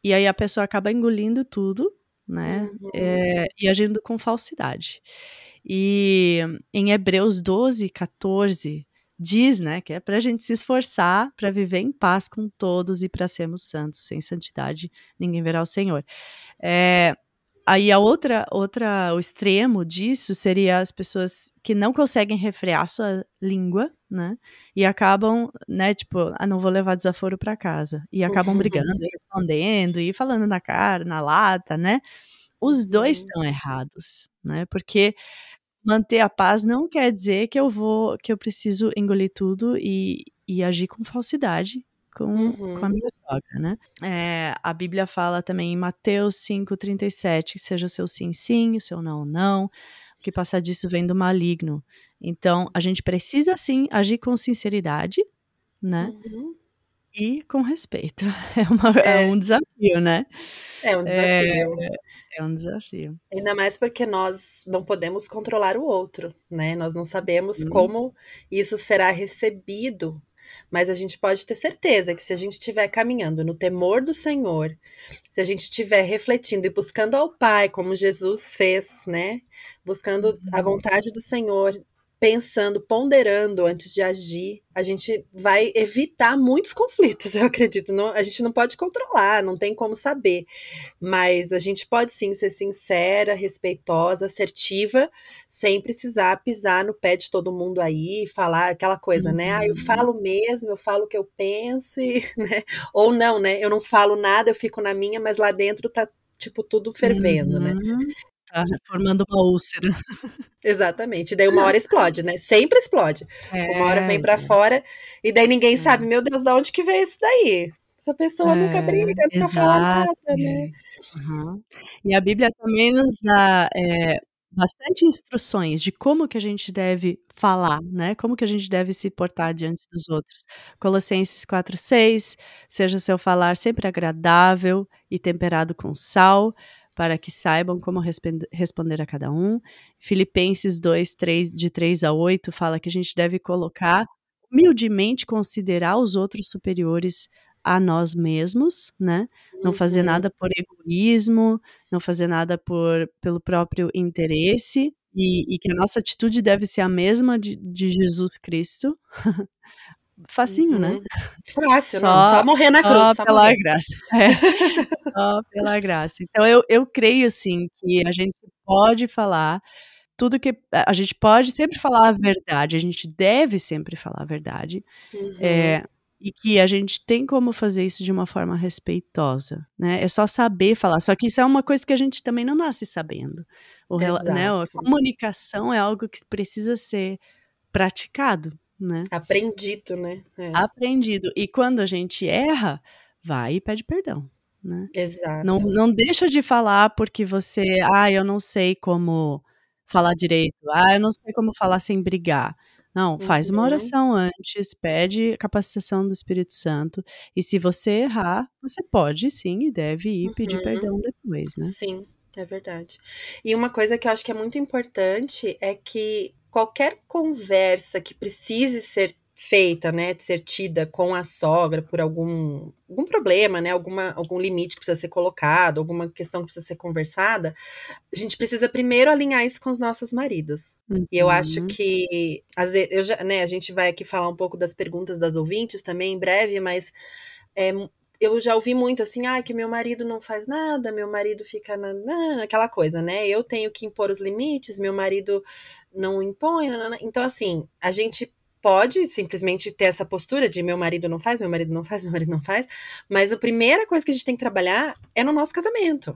[SPEAKER 2] e aí a pessoa acaba engolindo tudo né? Uhum. É, e agindo com falsidade. E em Hebreus 12, 14, diz, né, que é para a gente se esforçar para viver em paz com todos e para sermos santos. Sem santidade, ninguém verá o Senhor. É, aí a outra outra o extremo disso seria as pessoas que não conseguem refrear sua língua, né, e acabam, né, tipo: "Ah, não vou levar desaforo pra casa", e acabam brigando e respondendo e falando na cara, na lata, né. Os 2
[SPEAKER 1] Uhum.
[SPEAKER 2] estão errados, né, porque manter a paz não quer dizer que eu vou que eu preciso engolir tudo e e agir com falsidade com com a
[SPEAKER 1] Uhum.
[SPEAKER 2] minha sogra, né. Eh, a Bíblia fala também em Mateus 5:37, seja o seu sim, sim, o seu não, não, que passar disso vem do maligno. Então, a gente precisa sim agir com sinceridade, né,
[SPEAKER 1] Uhum.
[SPEAKER 2] e com respeito. É uma é
[SPEAKER 1] É.
[SPEAKER 2] um desafio, né.
[SPEAKER 1] É um
[SPEAKER 2] É,
[SPEAKER 1] desafio.
[SPEAKER 2] é um desafio.
[SPEAKER 1] Ainda mais porque nós não podemos controlar o outro, né, nós não sabemos
[SPEAKER 2] Uhum.
[SPEAKER 1] como isso será recebido, mas a gente pode ter certeza que se a gente estiver caminhando no temor do Senhor, se a gente estiver refletindo e buscando ao Pai como Jesus fez, né, buscando a
[SPEAKER 2] Uhum.
[SPEAKER 1] vontade do Senhor, pensando, ponderando antes de agir, a gente vai evitar muitos conflitos, eu acredito. Não a gente não pode controlar, não tem como saber, mas a gente pode sim ser sincera, respeitosa, assertiva, sem precisar pisar no pé de todo mundo aí e falar aquela coisa, né: "Ah, eu
[SPEAKER 2] Uhum.
[SPEAKER 1] falo mesmo, eu falo o que eu penso e", né, ou não, né, eu não falo nada, eu fico na minha, mas lá dentro tá, tipo, tudo fervendo, né.
[SPEAKER 2] Uhum. Tá formando uma úlcera.
[SPEAKER 1] Exatamente, daí uma hora explode, né, sempre explode. Uma hora
[SPEAKER 2] É,
[SPEAKER 1] vem pra
[SPEAKER 2] exato.
[SPEAKER 1] fora e daí ninguém sabe:
[SPEAKER 2] É.
[SPEAKER 1] "Meu Deus, da onde que veio isso daí? Essa pessoa nunca
[SPEAKER 2] É,
[SPEAKER 1] briga, nunca fala
[SPEAKER 2] exato,
[SPEAKER 1] nada, né".
[SPEAKER 2] é. Aham. E a Bíblia também nos dá, eh, bastante instruções de como que a gente deve falar, né, como que a gente deve se portar diante dos outros. Colossenses 4:6, seja o seu falar sempre agradável e temperado com sal, para que saibam como responder a cada um. Filipenses 2, 3 de 3 a 8 fala que a gente deve colocar humildemente considerar os outros superiores a nós mesmos, né, não fazer
[SPEAKER 1] Uhum.
[SPEAKER 2] nada por egoísmo, não fazer nada por pelo próprio interesse, e e que a nossa atitude deve ser a mesma de de Jesus Cristo. Facinho, né.
[SPEAKER 1] Uhum. Fácil, não,
[SPEAKER 2] Só
[SPEAKER 1] só morrer na cruz,
[SPEAKER 2] só
[SPEAKER 1] só
[SPEAKER 2] pela
[SPEAKER 1] morrer.
[SPEAKER 2] graça. É, só pela graça. Então eu eu creio, assim, que a gente pode falar tudo que a gente pode sempre falar a verdade, a gente deve sempre falar a verdade,
[SPEAKER 1] Uhum.
[SPEAKER 2] eh, e que a gente tem como fazer isso de uma forma respeitosa, né, é só saber falar, só que isso é uma coisa que a gente também não nasce sabendo. O né, a comunicação é algo que precisa ser praticado, né.
[SPEAKER 1] Aprendido, né. É.
[SPEAKER 2] Aprendido. E quando a gente erra, vai e pede perdão, né. Não
[SPEAKER 1] Exato.
[SPEAKER 2] não deixa de falar porque você: "Ah, eu não sei como falar direito. Ah, eu não sei como falar sem brigar". Não, faz uma
[SPEAKER 1] Uhum.
[SPEAKER 2] oração antes, pede capacitação do Espírito Santo, e se você errar, você pode sim e deve ir pedir
[SPEAKER 1] Uhum.
[SPEAKER 2] perdão depois, né.
[SPEAKER 1] Sim, é verdade. E uma coisa que eu acho que é muito importante é que qualquer conversa que precise ser feita, né, de ser tida com a sogra por algum algum problema, né, alguma algum limite que precisa ser colocado, alguma questão que precisa ser conversada, a gente precisa primeiro alinhar isso com os nossos maridos. E eu acho
[SPEAKER 2] Uhum.
[SPEAKER 1] que às ve eu já né, a gente vai aqui falar um pouco das perguntas das ouvintes também em breve, mas, eh, eu já ouvi muito assim: "Ai, que meu marido não faz nada, meu marido fica na nã", aquela coisa, né, eu tenho que impor os limites, meu marido não impõe. Então assim, a gente pode simplesmente ter essa postura de: "Meu marido não faz, meu marido não faz, meu marido não faz", mas a primeira coisa que a gente tem que trabalhar é no nosso casamento.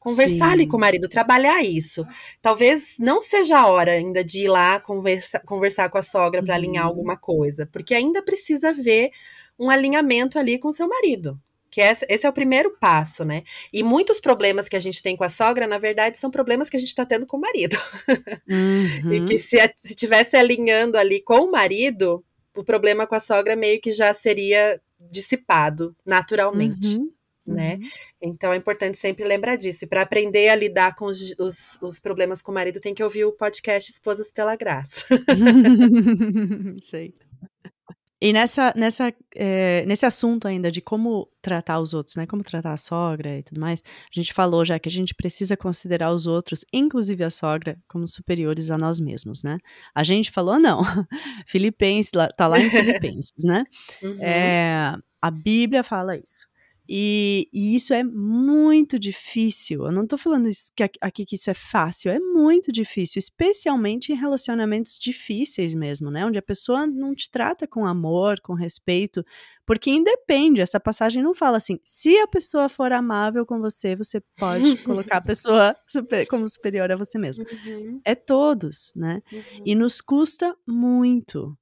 [SPEAKER 1] Conversar ali com o
[SPEAKER 2] Sim.
[SPEAKER 1] marido, trabalhar isso. Talvez não seja a hora ainda de ir lá conversa conversar com a sogra pra alinhar
[SPEAKER 2] Uhum.
[SPEAKER 1] alguma coisa, porque ainda precisa haver um alinhamento ali com o seu marido, que essa esse é o primeiro passo, né. E muitos problemas que a gente tem com a sogra, na verdade, são problemas que a gente tá tendo com o marido. E que
[SPEAKER 2] Uhum.
[SPEAKER 1] se a se tivesse alinhando ali com o marido, o problema com a sogra meio que já seria dissipado naturalmente,
[SPEAKER 2] Uhum.
[SPEAKER 1] Né.
[SPEAKER 2] Uhum.
[SPEAKER 1] Então é importante sempre lembrar disso, e pra aprender a lidar com os os os problemas com o marido tem que ouvir o podcast Esposas pela Graça.
[SPEAKER 2] Sei. E nessa nessa, eh, nesse assunto ainda de como tratar os outros, né, como tratar a sogra e tudo mais, a gente falou já que a gente precisa considerar os outros, inclusive a sogra, como superiores a nós mesmos, né. A gente falou não, Filipenses tá lá em Filipenses, né.
[SPEAKER 1] Uhum.
[SPEAKER 2] Eh, a Bíblia fala isso. E, e, isso é muito difícil. Eu não tô falando isso, que aqui que isso é fácil, é muito difícil, especialmente em relacionamentos difíceis mesmo, né? Onde a pessoa não te trata com amor, com respeito, porque independe, essa passagem não fala assim, se a pessoa for amável com você, você pode colocar a pessoa super, como superior a você mesmo. Uhum. É todos, né? Uhum. E nos custa muito.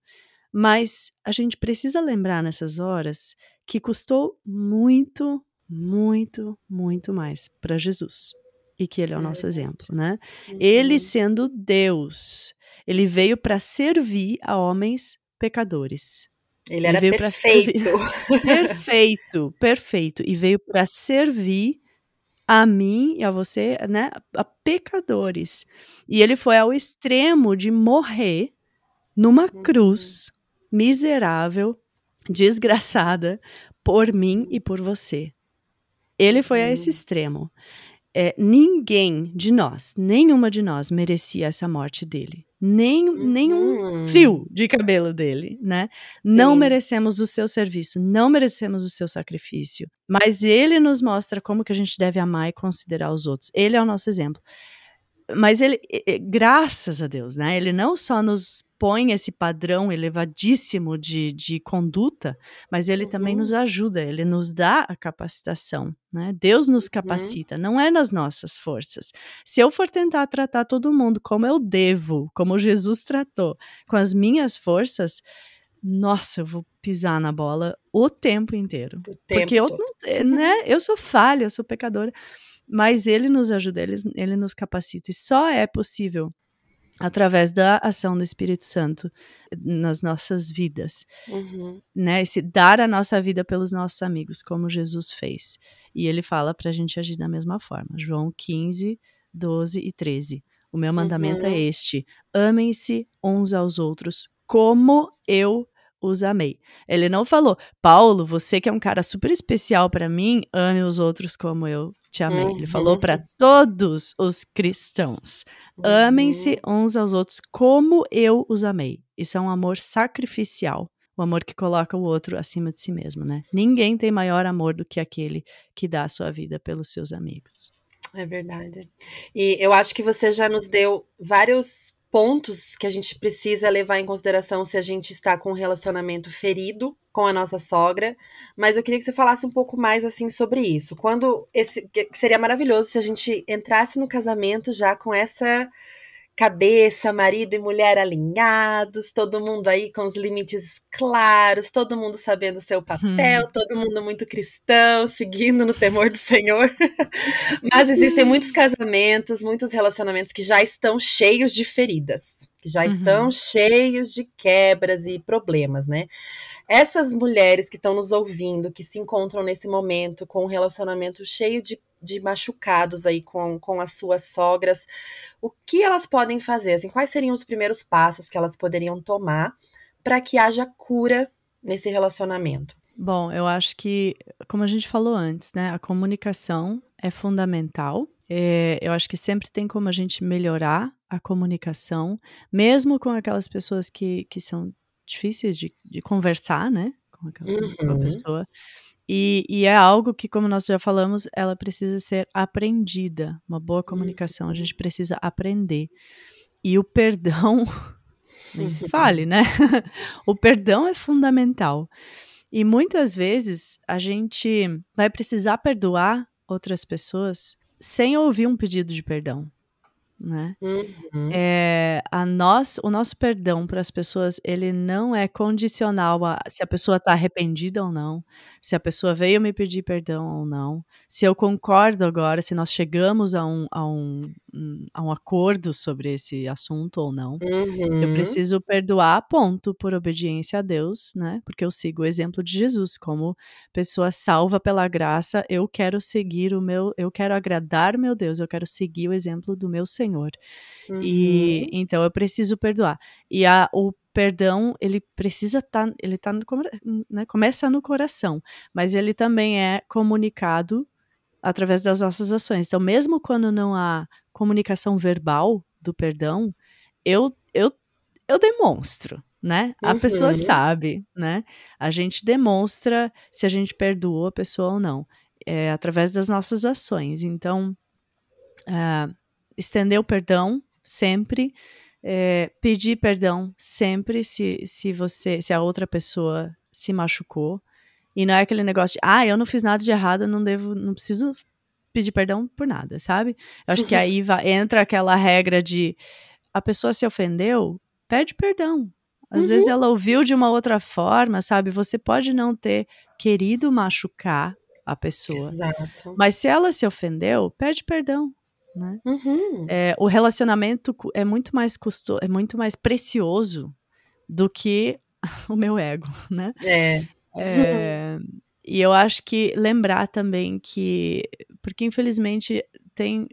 [SPEAKER 2] Mas a gente precisa lembrar nessas horas que custou muito, muito, muito mais para Jesus. E que ele é o nosso é exemplo, né? Uhum. Ele sendo Deus, ele veio para servir a homens pecadores.
[SPEAKER 1] Ele era ele perfeito.
[SPEAKER 2] perfeito, perfeito. E veio para servir a mim e a você, né, a pecadores. E ele foi ao extremo de morrer numa uhum. cruz miserável, desgraçada por mim e por você. Ele foi a esse uhum. extremo. É, ninguém de nós, nenhuma de nós merecia essa morte dele. Nem, uhum. Nenhum fio de cabelo dele, né? Sim. Não merecemos o seu serviço, não merecemos o seu sacrifício. Mas ele nos mostra como que a gente deve amar e considerar os outros. Ele é o nosso exemplo mas ele, graças a Deus, né? Ele não só nos põe esse padrão elevadíssimo de, de conduta, mas ele uhum. também nos ajuda, ele nos dá a capacitação, né? Deus nos uhum. capacita, uhum. não é nas nossas forças. Se eu for tentar tratar todo mundo como eu devo, como Jesus tratou, com as minhas forças, nossa, eu vou pisar na bola o tempo inteiro. O tempo porque eu, né, eu sou falha, eu sou pecadora mas ele nos ajuda, ele, ele nos capacita. E só é possível através da ação do Espírito Santo nas nossas vidas, uhum. né? Esse dar a nossa vida pelos nossos amigos, como Jesus fez. E ele fala para a gente agir da mesma forma. João 15, 12 e 13. O meu mandamento é uhum. é este: amem-se uns aos outros como eu os amei. Ele não falou, Paulo, você que é um cara super especial para mim, ame os outros como eu te amei. Uhum. Ele falou para todos os cristãos: uhum. amem-se uns aos outros como eu os amei. Isso é um amor sacrificial. O amor que coloca o outro acima de si mesmo, né? Ninguém tem maior amor do que aquele que dá a sua vida pelos seus amigos.
[SPEAKER 1] É verdade. E eu acho que você já nos deu vários pontos que a gente precisa levar em consideração se a gente está com um relacionamento ferido com a nossa sogra, mas eu queria que você falasse um pouco mais assim sobre isso. Quando esse seria maravilhoso se a gente entrasse no casamento já com essa cabeça, marido e mulher alinhados, todo mundo aí com os limites claros, todo mundo sabendo o seu papel, hum. todo mundo muito cristão, seguindo no temor do Senhor. Mas existem muitos casamentos, muitos relacionamentos que já estão cheios de feridas, que já uhum. estão cheios de quebras e problemas, né? Essas mulheres que estão nos ouvindo, que se encontram nesse momento com um relacionamento cheio de de machucados aí com, com as suas sogras, o que elas podem fazer? Assim, quais seriam os primeiros passos que elas poderiam tomar para que haja cura nesse relacionamento?
[SPEAKER 2] Bom, eu acho que, como a gente falou antes, né, a comunicação é fundamental. É, eu acho que sempre tem como a gente melhorar a comunicação, mesmo com aquelas pessoas que, que são difíceis de, de conversar, né, com aquela uhum. pessoa. E, e, é algo que, como nós já falamos, ela precisa ser aprendida. Uma boa comunicação, a gente precisa aprender. E o perdão, nem se fale, né? o perdão é fundamental. E muitas vezes a gente vai precisar perdoar outras pessoas sem ouvir um pedido de perdão né? Uhum. É, a nós, o nosso perdão para as pessoas, ele não é condicional a se a pessoa está arrependida ou não, se a pessoa veio me pedir perdão ou não, se eu concordo agora, se nós chegamos a um, a um, a um acordo sobre esse assunto ou não. Uhum. Eu preciso perdoar, ponto, por obediência a Deus, né? Porque eu sigo o exemplo de Jesus, como pessoa salva pela graça, eu quero seguir o meu, eu quero agradar meu Deus, eu quero seguir o exemplo do meu Senhor Senhor. Uhum. E então eu preciso perdoar. E a, o perdão, ele precisa estar, tá, ele tá no, né, começa no coração, mas ele também é comunicado através das nossas ações. Então, mesmo quando não há comunicação verbal do perdão, eu, eu eu demonstro, né? A pessoa
[SPEAKER 1] Uhum.
[SPEAKER 2] sabe, né? A gente demonstra se a gente perdoou a pessoa ou não, é através das nossas ações. Então, ah, estender o perdão sempre, eh, pedir perdão sempre se se você se a outra pessoa se machucou, e não é aquele negócio de: "Ah, eu não fiz nada de errado, eu não devo não preciso pedir perdão por nada", sabe? Eu acho que aí vai entra aquela regra de a pessoa se ofendeu, pede perdão. Às vezes
[SPEAKER 1] Uhum.
[SPEAKER 2] ela ouviu de uma outra forma, sabe? Você pode não ter querido machucar a pessoa,
[SPEAKER 1] Exato.
[SPEAKER 2] mas se ela se ofendeu, pede perdão, né?
[SPEAKER 1] Uhum.
[SPEAKER 2] Eh, o relacionamento é muito mais custo é muito mais precioso do que o meu ego, né?
[SPEAKER 1] É.
[SPEAKER 2] Eh, e eu acho que lembrar também que porque infelizmente tem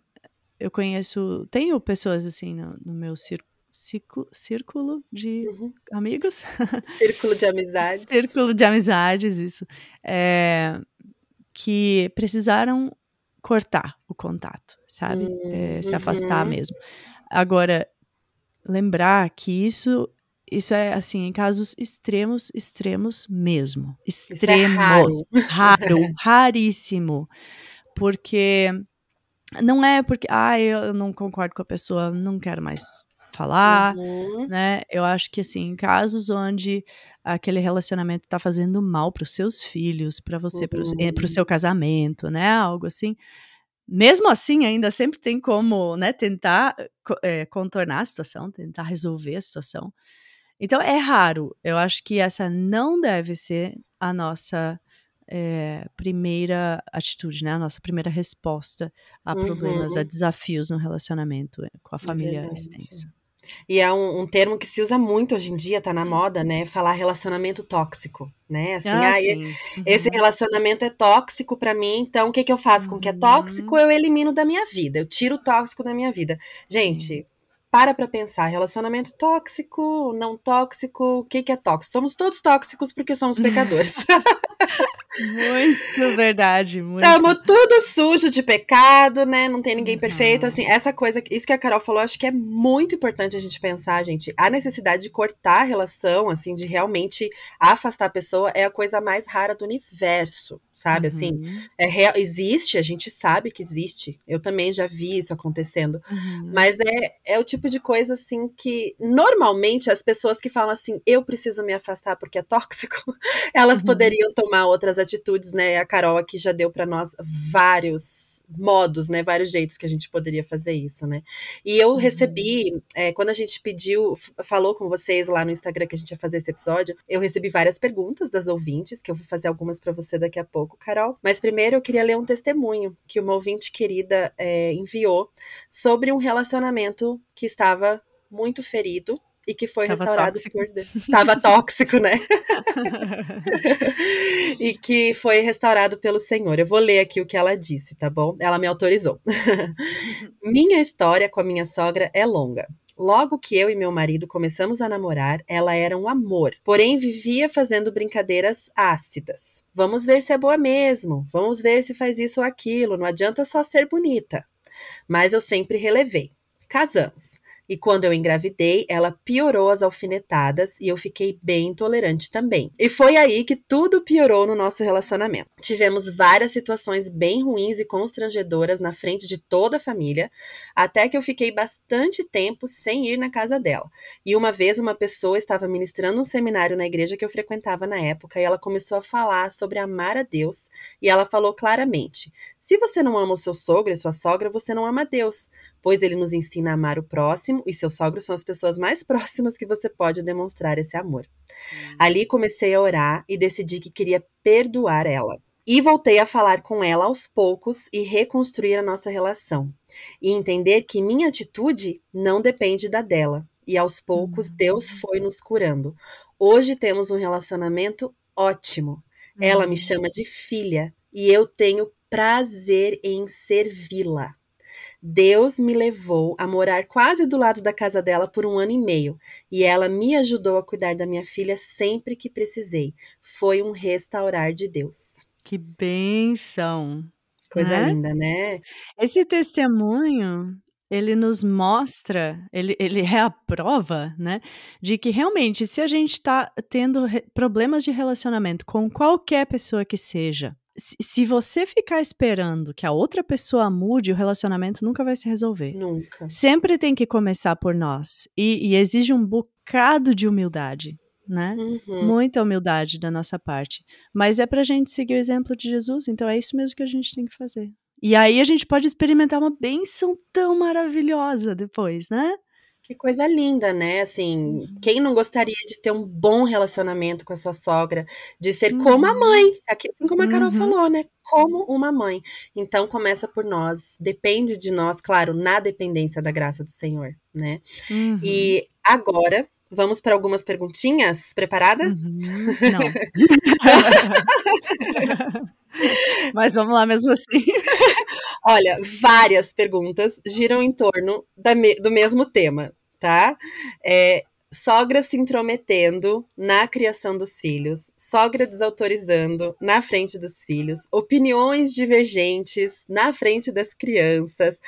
[SPEAKER 2] eu conheço tenho pessoas assim no no meu cir ciclo círculo de
[SPEAKER 1] Uhum.
[SPEAKER 2] amigos?
[SPEAKER 1] Círculo de amizades.
[SPEAKER 2] Círculo de amizades, isso. Eh, que precisaram cortar o contato, sabe?
[SPEAKER 1] Hum,
[SPEAKER 2] Eh, se afastar
[SPEAKER 1] uhum.
[SPEAKER 2] mesmo. Agora, lembrar que isso isso é, assim, em casos extremos, extremos mesmo.
[SPEAKER 1] Isso é raro.
[SPEAKER 2] Extremos. Raro, raríssimo. Porque não é porque: "Ai, eu não concordo com a pessoa, não quero mais falar",
[SPEAKER 1] Uhum.
[SPEAKER 2] né? Eu acho que, assim, em casos onde aquele relacionamento tá fazendo mal para os seus filhos, você, para o eh, para o
[SPEAKER 1] Uhum.
[SPEAKER 2] seu casamento, né, algo assim, mesmo assim ainda sempre tem como, né, tentar eh, contornar a situação, tentar resolver a situação. Então é raro, eu acho que essa não deve ser a nossa, eh, primeira atitude, né, a nossa primeira resposta a problemas, a
[SPEAKER 1] Uhum.
[SPEAKER 2] desafios no relacionamento, eh, com a
[SPEAKER 1] É
[SPEAKER 2] família
[SPEAKER 1] verdade.
[SPEAKER 2] extensa.
[SPEAKER 1] E é um um termo que se usa muito hoje em dia, tá na
[SPEAKER 2] Hum.
[SPEAKER 1] moda, né, falar relacionamento tóxico, né, assim:
[SPEAKER 2] Ah,
[SPEAKER 1] "Ai,
[SPEAKER 2] sim.
[SPEAKER 1] esse
[SPEAKER 2] Uhum.
[SPEAKER 1] relacionamento é tóxico pra mim, então o que que eu faço com o que é tóxico?
[SPEAKER 2] Uhum.
[SPEAKER 1] Eu elimino da minha vida, eu tiro o tóxico da minha vida".
[SPEAKER 2] Sim.
[SPEAKER 1] Para pra pensar, relacionamento tóxico, não tóxico, o que que é tóxico? Somos todos tóxicos porque somos pecadores.
[SPEAKER 2] Muito verdade, muito.
[SPEAKER 1] Estamos tudo sujo de pecado, né, não tem ninguém perfeito,
[SPEAKER 2] Uhum.
[SPEAKER 1] assim, essa coisa isso que a Carol falou, acho que é muito importante a gente pensar, gente, a necessidade de cortar a relação, assim, de realmente afastar a pessoa é a coisa mais rara do universo, sabe, assim,
[SPEAKER 2] Uhum.
[SPEAKER 1] é real existe, a gente sabe que existe, eu também já vi isso acontecendo,
[SPEAKER 2] Uhum.
[SPEAKER 1] mas é é o tipo de coisa, assim, que normalmente as pessoas que falam assim: "Eu preciso me afastar porque é tóxico", elas
[SPEAKER 2] Uhum.
[SPEAKER 1] poderiam tomar outras atitudes, né, a Carol aqui já deu pra nós vários modos, né, vários jeitos que a gente poderia fazer isso, né. E eu
[SPEAKER 2] Uhum.
[SPEAKER 1] recebi, eh, quando a gente pediu falou com vocês lá no Instagram que a gente ia fazer esse episódio, eu recebi várias perguntas das ouvintes, que eu vou fazer algumas pra você daqui a pouco, Carol, mas primeiro eu queria ler um testemunho que uma ouvinte querida, eh, enviou sobre um relacionamento que estava muito ferido e que foi
[SPEAKER 2] Estava
[SPEAKER 1] restaurado
[SPEAKER 2] tóxico.
[SPEAKER 1] por Deus. Estava tóxico, né. E que foi restaurado pelo Senhor. Eu vou ler aqui o que ela disse, tá bom? Ela me autorizou. "Minha história com a minha sogra é longa. Logo que eu e meu marido começamos a namorar, ela era um amor, porém vivia fazendo brincadeiras ácidas. Vamos ver se é boa mesmo, vamos ver se faz isso ou aquilo, não adianta só ser bonita. Mas eu sempre relevei. Casamos. E quando eu engravidei, ela piorou as alfinetadas e eu fiquei bem intolerante também. E foi aí que tudo piorou no nosso relacionamento. Tivemos várias situações bem ruins e constrangedoras na frente de toda a família, até que eu fiquei bastante tempo sem ir na casa dela. E uma vez uma pessoa estava ministrando um seminário na igreja que eu frequentava na época e ela começou a falar sobre amar a Deus e ela falou claramente: "Se você não ama o seu sogro e sua sogra, você não ama Deus, pois ele nos ensina a amar o próximo e seus sogros são as pessoas mais próximas que você pode demonstrar esse amor".
[SPEAKER 2] Hum.
[SPEAKER 1] Ali comecei a orar e decidi que queria perdoar ela. E voltei a falar com ela aos poucos e reconstruir a nossa relação. E entender que minha atitude não depende da dela. E aos poucos Deus
[SPEAKER 2] Hum.
[SPEAKER 1] foi nos curando. Hoje temos um relacionamento ótimo. Ela me
[SPEAKER 2] Uhum.
[SPEAKER 1] chama de filha e eu tenho prazer em servi-la. Deus me levou a morar quase do lado da casa dela por um ano e meio, e ela me ajudou a cuidar da minha filha sempre que precisei. Foi um restaurar de Deus.
[SPEAKER 2] Que bênção,
[SPEAKER 1] Coisa
[SPEAKER 2] né?
[SPEAKER 1] linda, né?
[SPEAKER 2] Esse testemunho ele nos mostra, ele, ele é a prova, né, de que realmente, se a gente está tendo problemas de relacionamento com qualquer pessoa que seja, se, você ficar esperando que a outra pessoa mude, o relacionamento nunca vai se resolver.
[SPEAKER 1] Nunca.
[SPEAKER 2] Sempre tem que começar por nós. E, e exige um bocado de humildade, né?
[SPEAKER 1] Uhum.
[SPEAKER 2] Muita humildade da nossa parte. Mas é pra gente seguir o exemplo de Jesus, então é isso mesmo que a gente tem que fazer. E aí a gente pode experimentar uma bênção tão maravilhosa depois, né?
[SPEAKER 1] Que coisa linda, né? Assim,
[SPEAKER 2] Uhum.
[SPEAKER 1] quem não gostaria de ter um bom relacionamento com a sua sogra, de ser como a
[SPEAKER 2] Uhum.
[SPEAKER 1] mãe, aqui, assim como a Carol
[SPEAKER 2] Uhum.
[SPEAKER 1] falou, né? Como uma mãe. Então começa por nós, depende de nós, claro, na dependência da graça do Senhor, né?
[SPEAKER 2] Uhum.
[SPEAKER 1] E agora vamos para algumas perguntinhas. Preparada?
[SPEAKER 2] Uhum. Não. Mas vamos lá mesmo assim.
[SPEAKER 1] Olha, várias perguntas giram em torno me- do mesmo tema, tá? É, sogra se intrometendo na criação dos filhos, sogra desautorizando na frente dos filhos, opiniões divergentes na frente das crianças.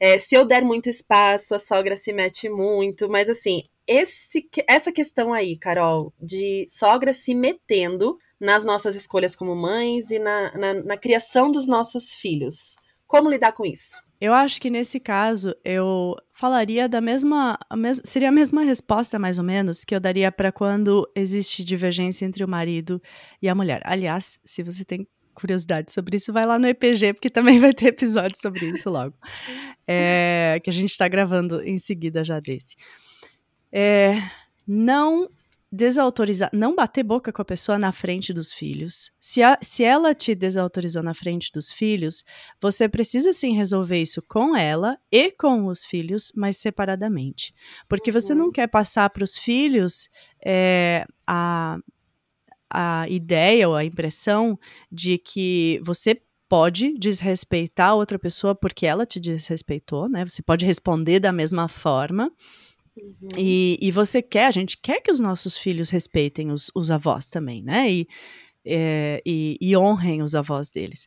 [SPEAKER 1] É, se eu der muito espaço, a sogra se mete muito, mas assim. Esse, essa questão aí, Carol, de sogra se metendo nas nossas escolhas como mães e na, na, na criação dos nossos filhos. Como lidar com isso?
[SPEAKER 2] Eu acho que nesse caso eu falaria da mesma, a mes seria a mesma resposta mais ou menos que eu daria para quando existe divergência entre o marido e a mulher. Aliás, se você tem curiosidade sobre isso, vai lá no EPG porque também vai ter episódio sobre isso logo, é, que a gente está gravando em seguida já desse. É, não desautorizar, não bater boca com a pessoa na frente dos filhos. Se, a, se ela te desautorizou na frente dos filhos, você precisa sim resolver isso com ela e com os filhos, mas separadamente. Porque você não quer passar para os filhos é, a, a ideia ou a impressão de que você pode desrespeitar outra pessoa porque ela te desrespeitou, né? Você pode responder da mesma forma. Uhum. E, e, você quer, a gente quer que os nossos filhos respeitem os, os avós também, né? E, é, e, e, honrem os avós deles.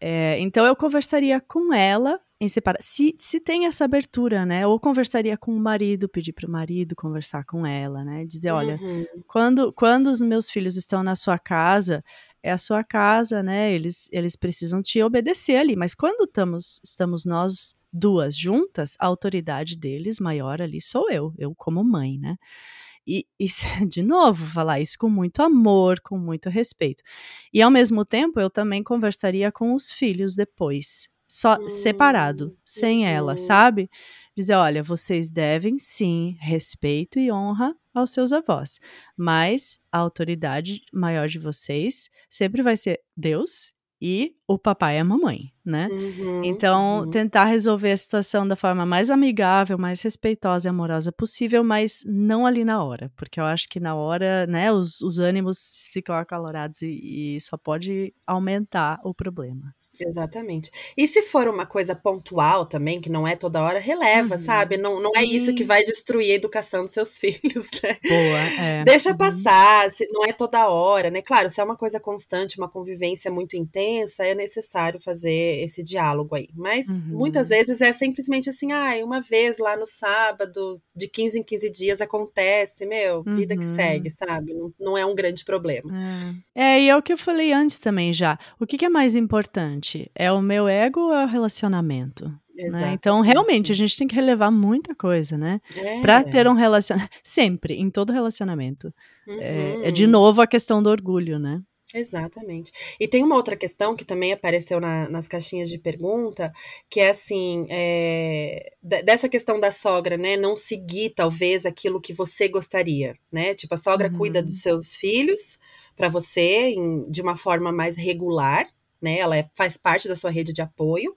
[SPEAKER 2] É, então eu conversaria com ela em separar. Se, se tem essa abertura, né? Ou conversaria com o marido, pedir para o marido conversar com ela, né? Dizer, olha,
[SPEAKER 1] uhum.
[SPEAKER 2] quando, quando os meus filhos estão na sua casa, é a sua casa, né? Eles, eles precisam te obedecer ali. Mas quando estamos, estamos nós duas juntas, a autoridade deles maior ali sou eu, eu como mãe, né? E, e, de novo, falar isso com muito amor, com muito respeito. E ao mesmo tempo, eu também conversaria com os filhos depois, só
[SPEAKER 1] Hum,
[SPEAKER 2] separado, sem
[SPEAKER 1] uhum.
[SPEAKER 2] ela, sabe? Dizer, olha, vocês devem sim respeito e honra aos seus avós, mas a autoridade maior de vocês sempre vai ser Deus e o papai e a mamãe, né?
[SPEAKER 1] Uhum,
[SPEAKER 2] então,
[SPEAKER 1] uhum.
[SPEAKER 2] tentar resolver a situação da forma mais amigável, mais respeitosa e amorosa possível, mas não ali na hora, porque eu acho que na hora, né, os, os ânimos ficam acalorados e, e só pode aumentar o problema.
[SPEAKER 1] Exatamente. E se for uma coisa pontual também, que não é toda hora, releva,
[SPEAKER 2] Uhum.
[SPEAKER 1] sabe? Não, não é isso que vai destruir a educação dos seus filhos, né?
[SPEAKER 2] Boa, é.
[SPEAKER 1] Deixa
[SPEAKER 2] Uhum.
[SPEAKER 1] passar, se não é toda hora, né? Claro, se é uma coisa constante, uma convivência muito intensa, é necessário fazer esse diálogo aí. Mas
[SPEAKER 2] Uhum.
[SPEAKER 1] muitas vezes é simplesmente assim, ah, uma vez lá no sábado, de 15 em 15 dias acontece, meu, vida que
[SPEAKER 2] Uhum.
[SPEAKER 1] segue, sabe? Não, não é um grande problema.
[SPEAKER 2] É. É, e é o que eu falei antes também já. O que, que é mais importante? É o meu ego ou é o relacionamento? Né? Então, realmente, a gente tem que relevar muita coisa, né?
[SPEAKER 1] É.
[SPEAKER 2] Pra ter um relacionamento. Sempre, em todo relacionamento. É, é de
[SPEAKER 1] Uhum.
[SPEAKER 2] novo a questão do orgulho, né?
[SPEAKER 1] Exatamente. E tem uma outra questão que também apareceu na- nas caixinhas de pergunta, que é assim, é, de- dessa questão da sogra, né, não seguir talvez aquilo que você gostaria, né? Tipo, a sogra
[SPEAKER 2] Uhum.
[SPEAKER 1] cuida dos seus filhos para você em- de uma forma mais regular, né? Ela é- faz parte da sua rede de apoio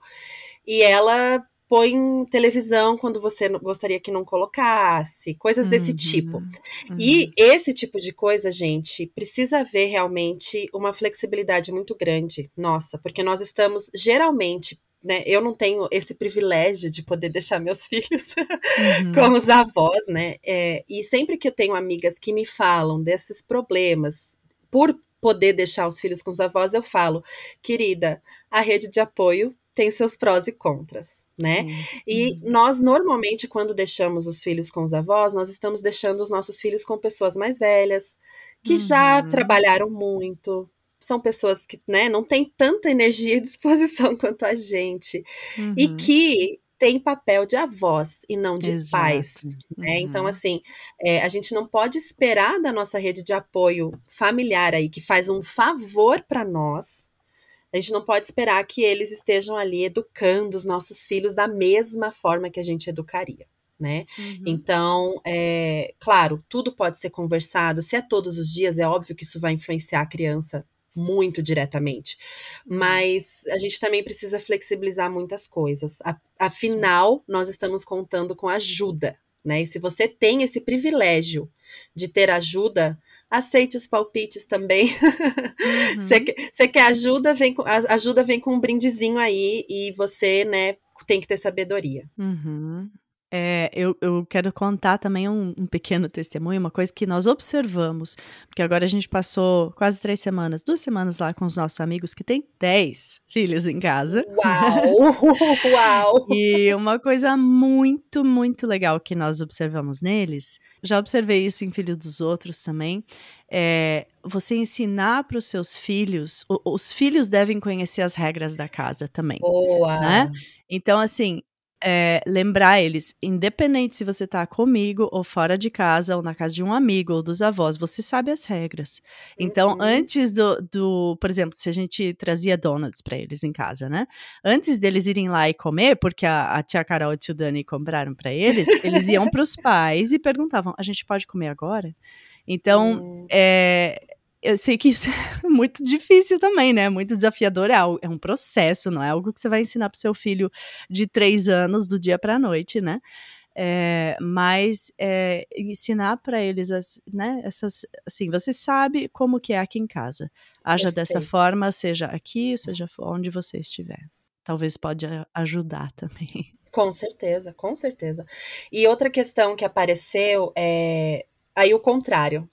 [SPEAKER 1] e ela põe televisão quando você gostaria que não colocasse, coisas desse
[SPEAKER 2] Uhum.
[SPEAKER 1] tipo.
[SPEAKER 2] Uhum.
[SPEAKER 1] E esse tipo de coisa, gente, precisa haver realmente uma flexibilidade muito grande, nossa, porque nós estamos geralmente, né? Eu não tenho esse privilégio de poder deixar meus filhos
[SPEAKER 2] Uhum.
[SPEAKER 1] como os avós, né? É, e sempre que eu tenho amigas que me falam desses problemas, por poder deixar os filhos com os avós, eu falo, querida, a rede de apoio tem seus prós e contras, né? Sim. E uhum. nós normalmente quando deixamos os filhos com os avós, nós estamos deixando os nossos filhos com pessoas mais velhas, que uhum. já trabalharam muito, são pessoas que né, não têm tanta energia e disposição quanto a gente. Uhum. E que tem papel de avós e não de Exato. pais. Né? Então, uhum. Então, assim, é, a gente não pode esperar da nossa rede de apoio familiar aí, que faz um favor para nós. A gente não pode esperar que eles estejam ali educando os nossos filhos da mesma forma que a gente educaria. Né? Uhum. Então, é, claro, tudo pode ser conversado. Se é todos os dias, é óbvio que isso vai influenciar a criança muito diretamente. Uhum. Mas a gente também precisa flexibilizar muitas coisas. Afinal, Sim. nós estamos contando com ajuda, né? E se você tem esse privilégio de ter ajuda, aceite os palpites também. Você uhum. quer ajuda, vem com, ajuda vem com um brindezinho aí e você, né, tem que ter sabedoria.
[SPEAKER 2] Uhum. É, eu, eu quero contar também um, um, pequeno testemunho, uma coisa que nós observamos, porque agora a gente passou quase três semanas, duas semanas lá com os nossos amigos que têm dez filhos em casa.
[SPEAKER 1] Uau! Uau!
[SPEAKER 2] e uma coisa muito, muito legal que nós observamos neles, já observei isso em filhos dos outros também, é você ensinar para os seus filhos, os filhos devem conhecer as regras da casa também.
[SPEAKER 1] Boa!
[SPEAKER 2] Né? Então, assim, é, lembrar eles, independente se você tá comigo ou fora de casa, ou na casa de um amigo ou dos avós, você sabe as regras. Então, uhum. antes do, do, por exemplo, se a gente trazia donuts para eles em casa, né? Antes deles irem lá e comer, porque a, a tia Carol e o tio Dani compraram para eles, eles iam para os pais e perguntavam: a gente pode comer agora? Então, uhum. é, eu sei que isso é muito difícil também, né? Muito desafiador. É, é um processo, não é algo que você vai ensinar para o seu filho de três anos do dia para a noite, né? É, mas é, ensinar para eles as, né, essas assim você sabe como que é aqui em casa haja Perfeito. dessa forma seja aqui seja onde você estiver talvez pode ajudar também
[SPEAKER 1] com certeza com certeza e outra questão que apareceu é aí o contrário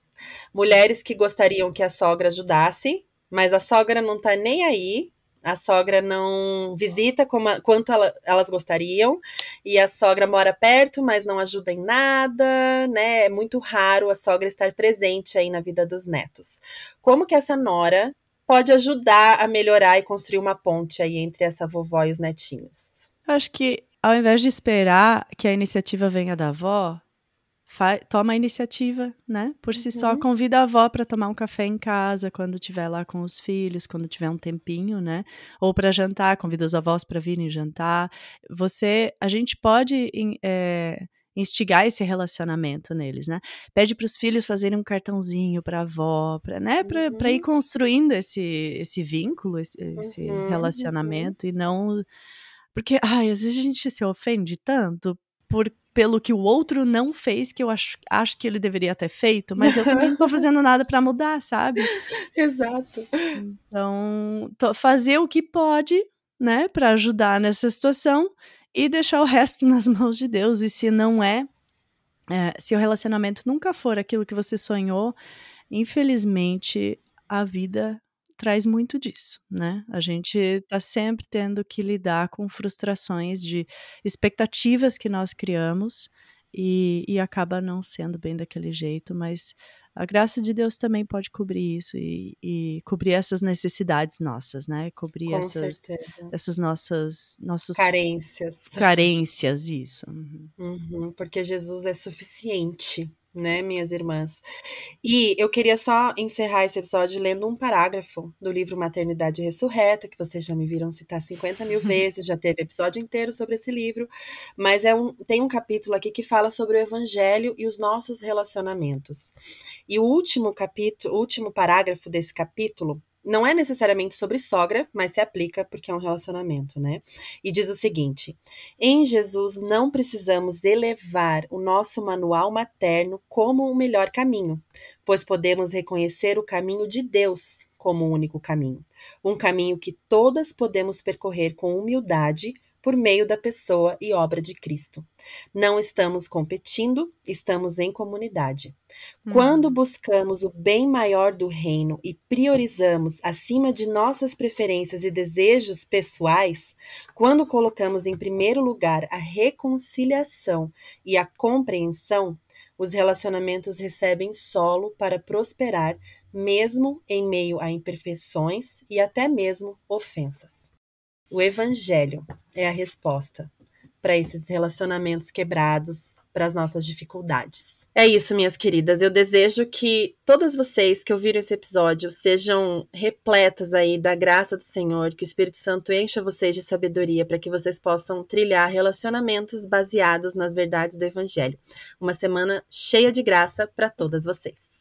[SPEAKER 1] Mulheres que gostariam que a sogra ajudasse, mas a sogra não tá nem aí. A sogra não visita como quanto ela, elas gostariam, e a sogra mora perto, mas não ajuda em nada, né? É muito raro a sogra estar presente aí na vida dos netos. Como que essa nora pode ajudar a melhorar e construir uma ponte aí entre essa vovó e os netinhos?
[SPEAKER 2] Acho que ao invés de esperar que a iniciativa venha da avó, toma a iniciativa, né? Por si uhum. só, convida a avó para tomar um café em casa quando estiver lá com os filhos, quando tiver um tempinho, né? Ou para jantar, convida os avós para virem jantar. Você, a gente pode é, instigar esse relacionamento neles, né? Pede para os filhos fazerem um cartãozinho para a avó, para né? Uhum. ir construindo esse, esse vínculo, esse, uhum. esse relacionamento e não porque, ai, às vezes a gente se ofende tanto por pelo que o outro não fez, que eu acho, acho que ele deveria ter feito, mas eu também não tô fazendo nada para mudar, sabe?
[SPEAKER 1] Exato.
[SPEAKER 2] Então, fazer o que pode, né, para ajudar nessa situação e deixar o resto nas mãos de Deus. E se não é, é, se o relacionamento nunca for aquilo que você sonhou, infelizmente a vida traz muito disso, né? A gente está sempre tendo que lidar com frustrações de expectativas que nós criamos e, e, acaba não sendo bem daquele jeito, mas a graça de Deus também pode cobrir isso e, e cobrir essas necessidades nossas, né? Cobrir com essas, essas nossas, nossas
[SPEAKER 1] carências.
[SPEAKER 2] Carências, isso. Uhum.
[SPEAKER 1] Uhum, porque Jesus é suficiente né, minhas irmãs? E eu queria só encerrar esse episódio lendo um parágrafo do livro Maternidade Ressurreta, que vocês já me viram citar 50 mil vezes, já teve episódio inteiro sobre esse livro, mas é um, tem um capítulo aqui que fala sobre o evangelho e os nossos relacionamentos. E o último capítulo, o último parágrafo desse capítulo não é necessariamente sobre sogra, mas se aplica porque é um relacionamento, né? E diz o seguinte: em Jesus não precisamos elevar o nosso manual materno como o melhor caminho, pois podemos reconhecer o caminho de Deus como o único caminho. Um caminho que todas podemos percorrer com humildade, por meio da pessoa e obra de Cristo. Não estamos competindo, estamos em comunidade. Hum. Quando buscamos o bem maior do reino e priorizamos acima de nossas preferências e desejos pessoais, quando colocamos em primeiro lugar a reconciliação e a compreensão, os relacionamentos recebem solo para prosperar, mesmo em meio a imperfeições e até mesmo ofensas. O Evangelho é a resposta para esses relacionamentos quebrados, para as nossas dificuldades. É isso, minhas queridas. Eu desejo que todas vocês que ouviram esse episódio sejam repletas aí da graça do Senhor, que o Espírito Santo encha vocês de sabedoria para que vocês possam trilhar relacionamentos baseados nas verdades do Evangelho. Uma semana cheia de graça para todas vocês.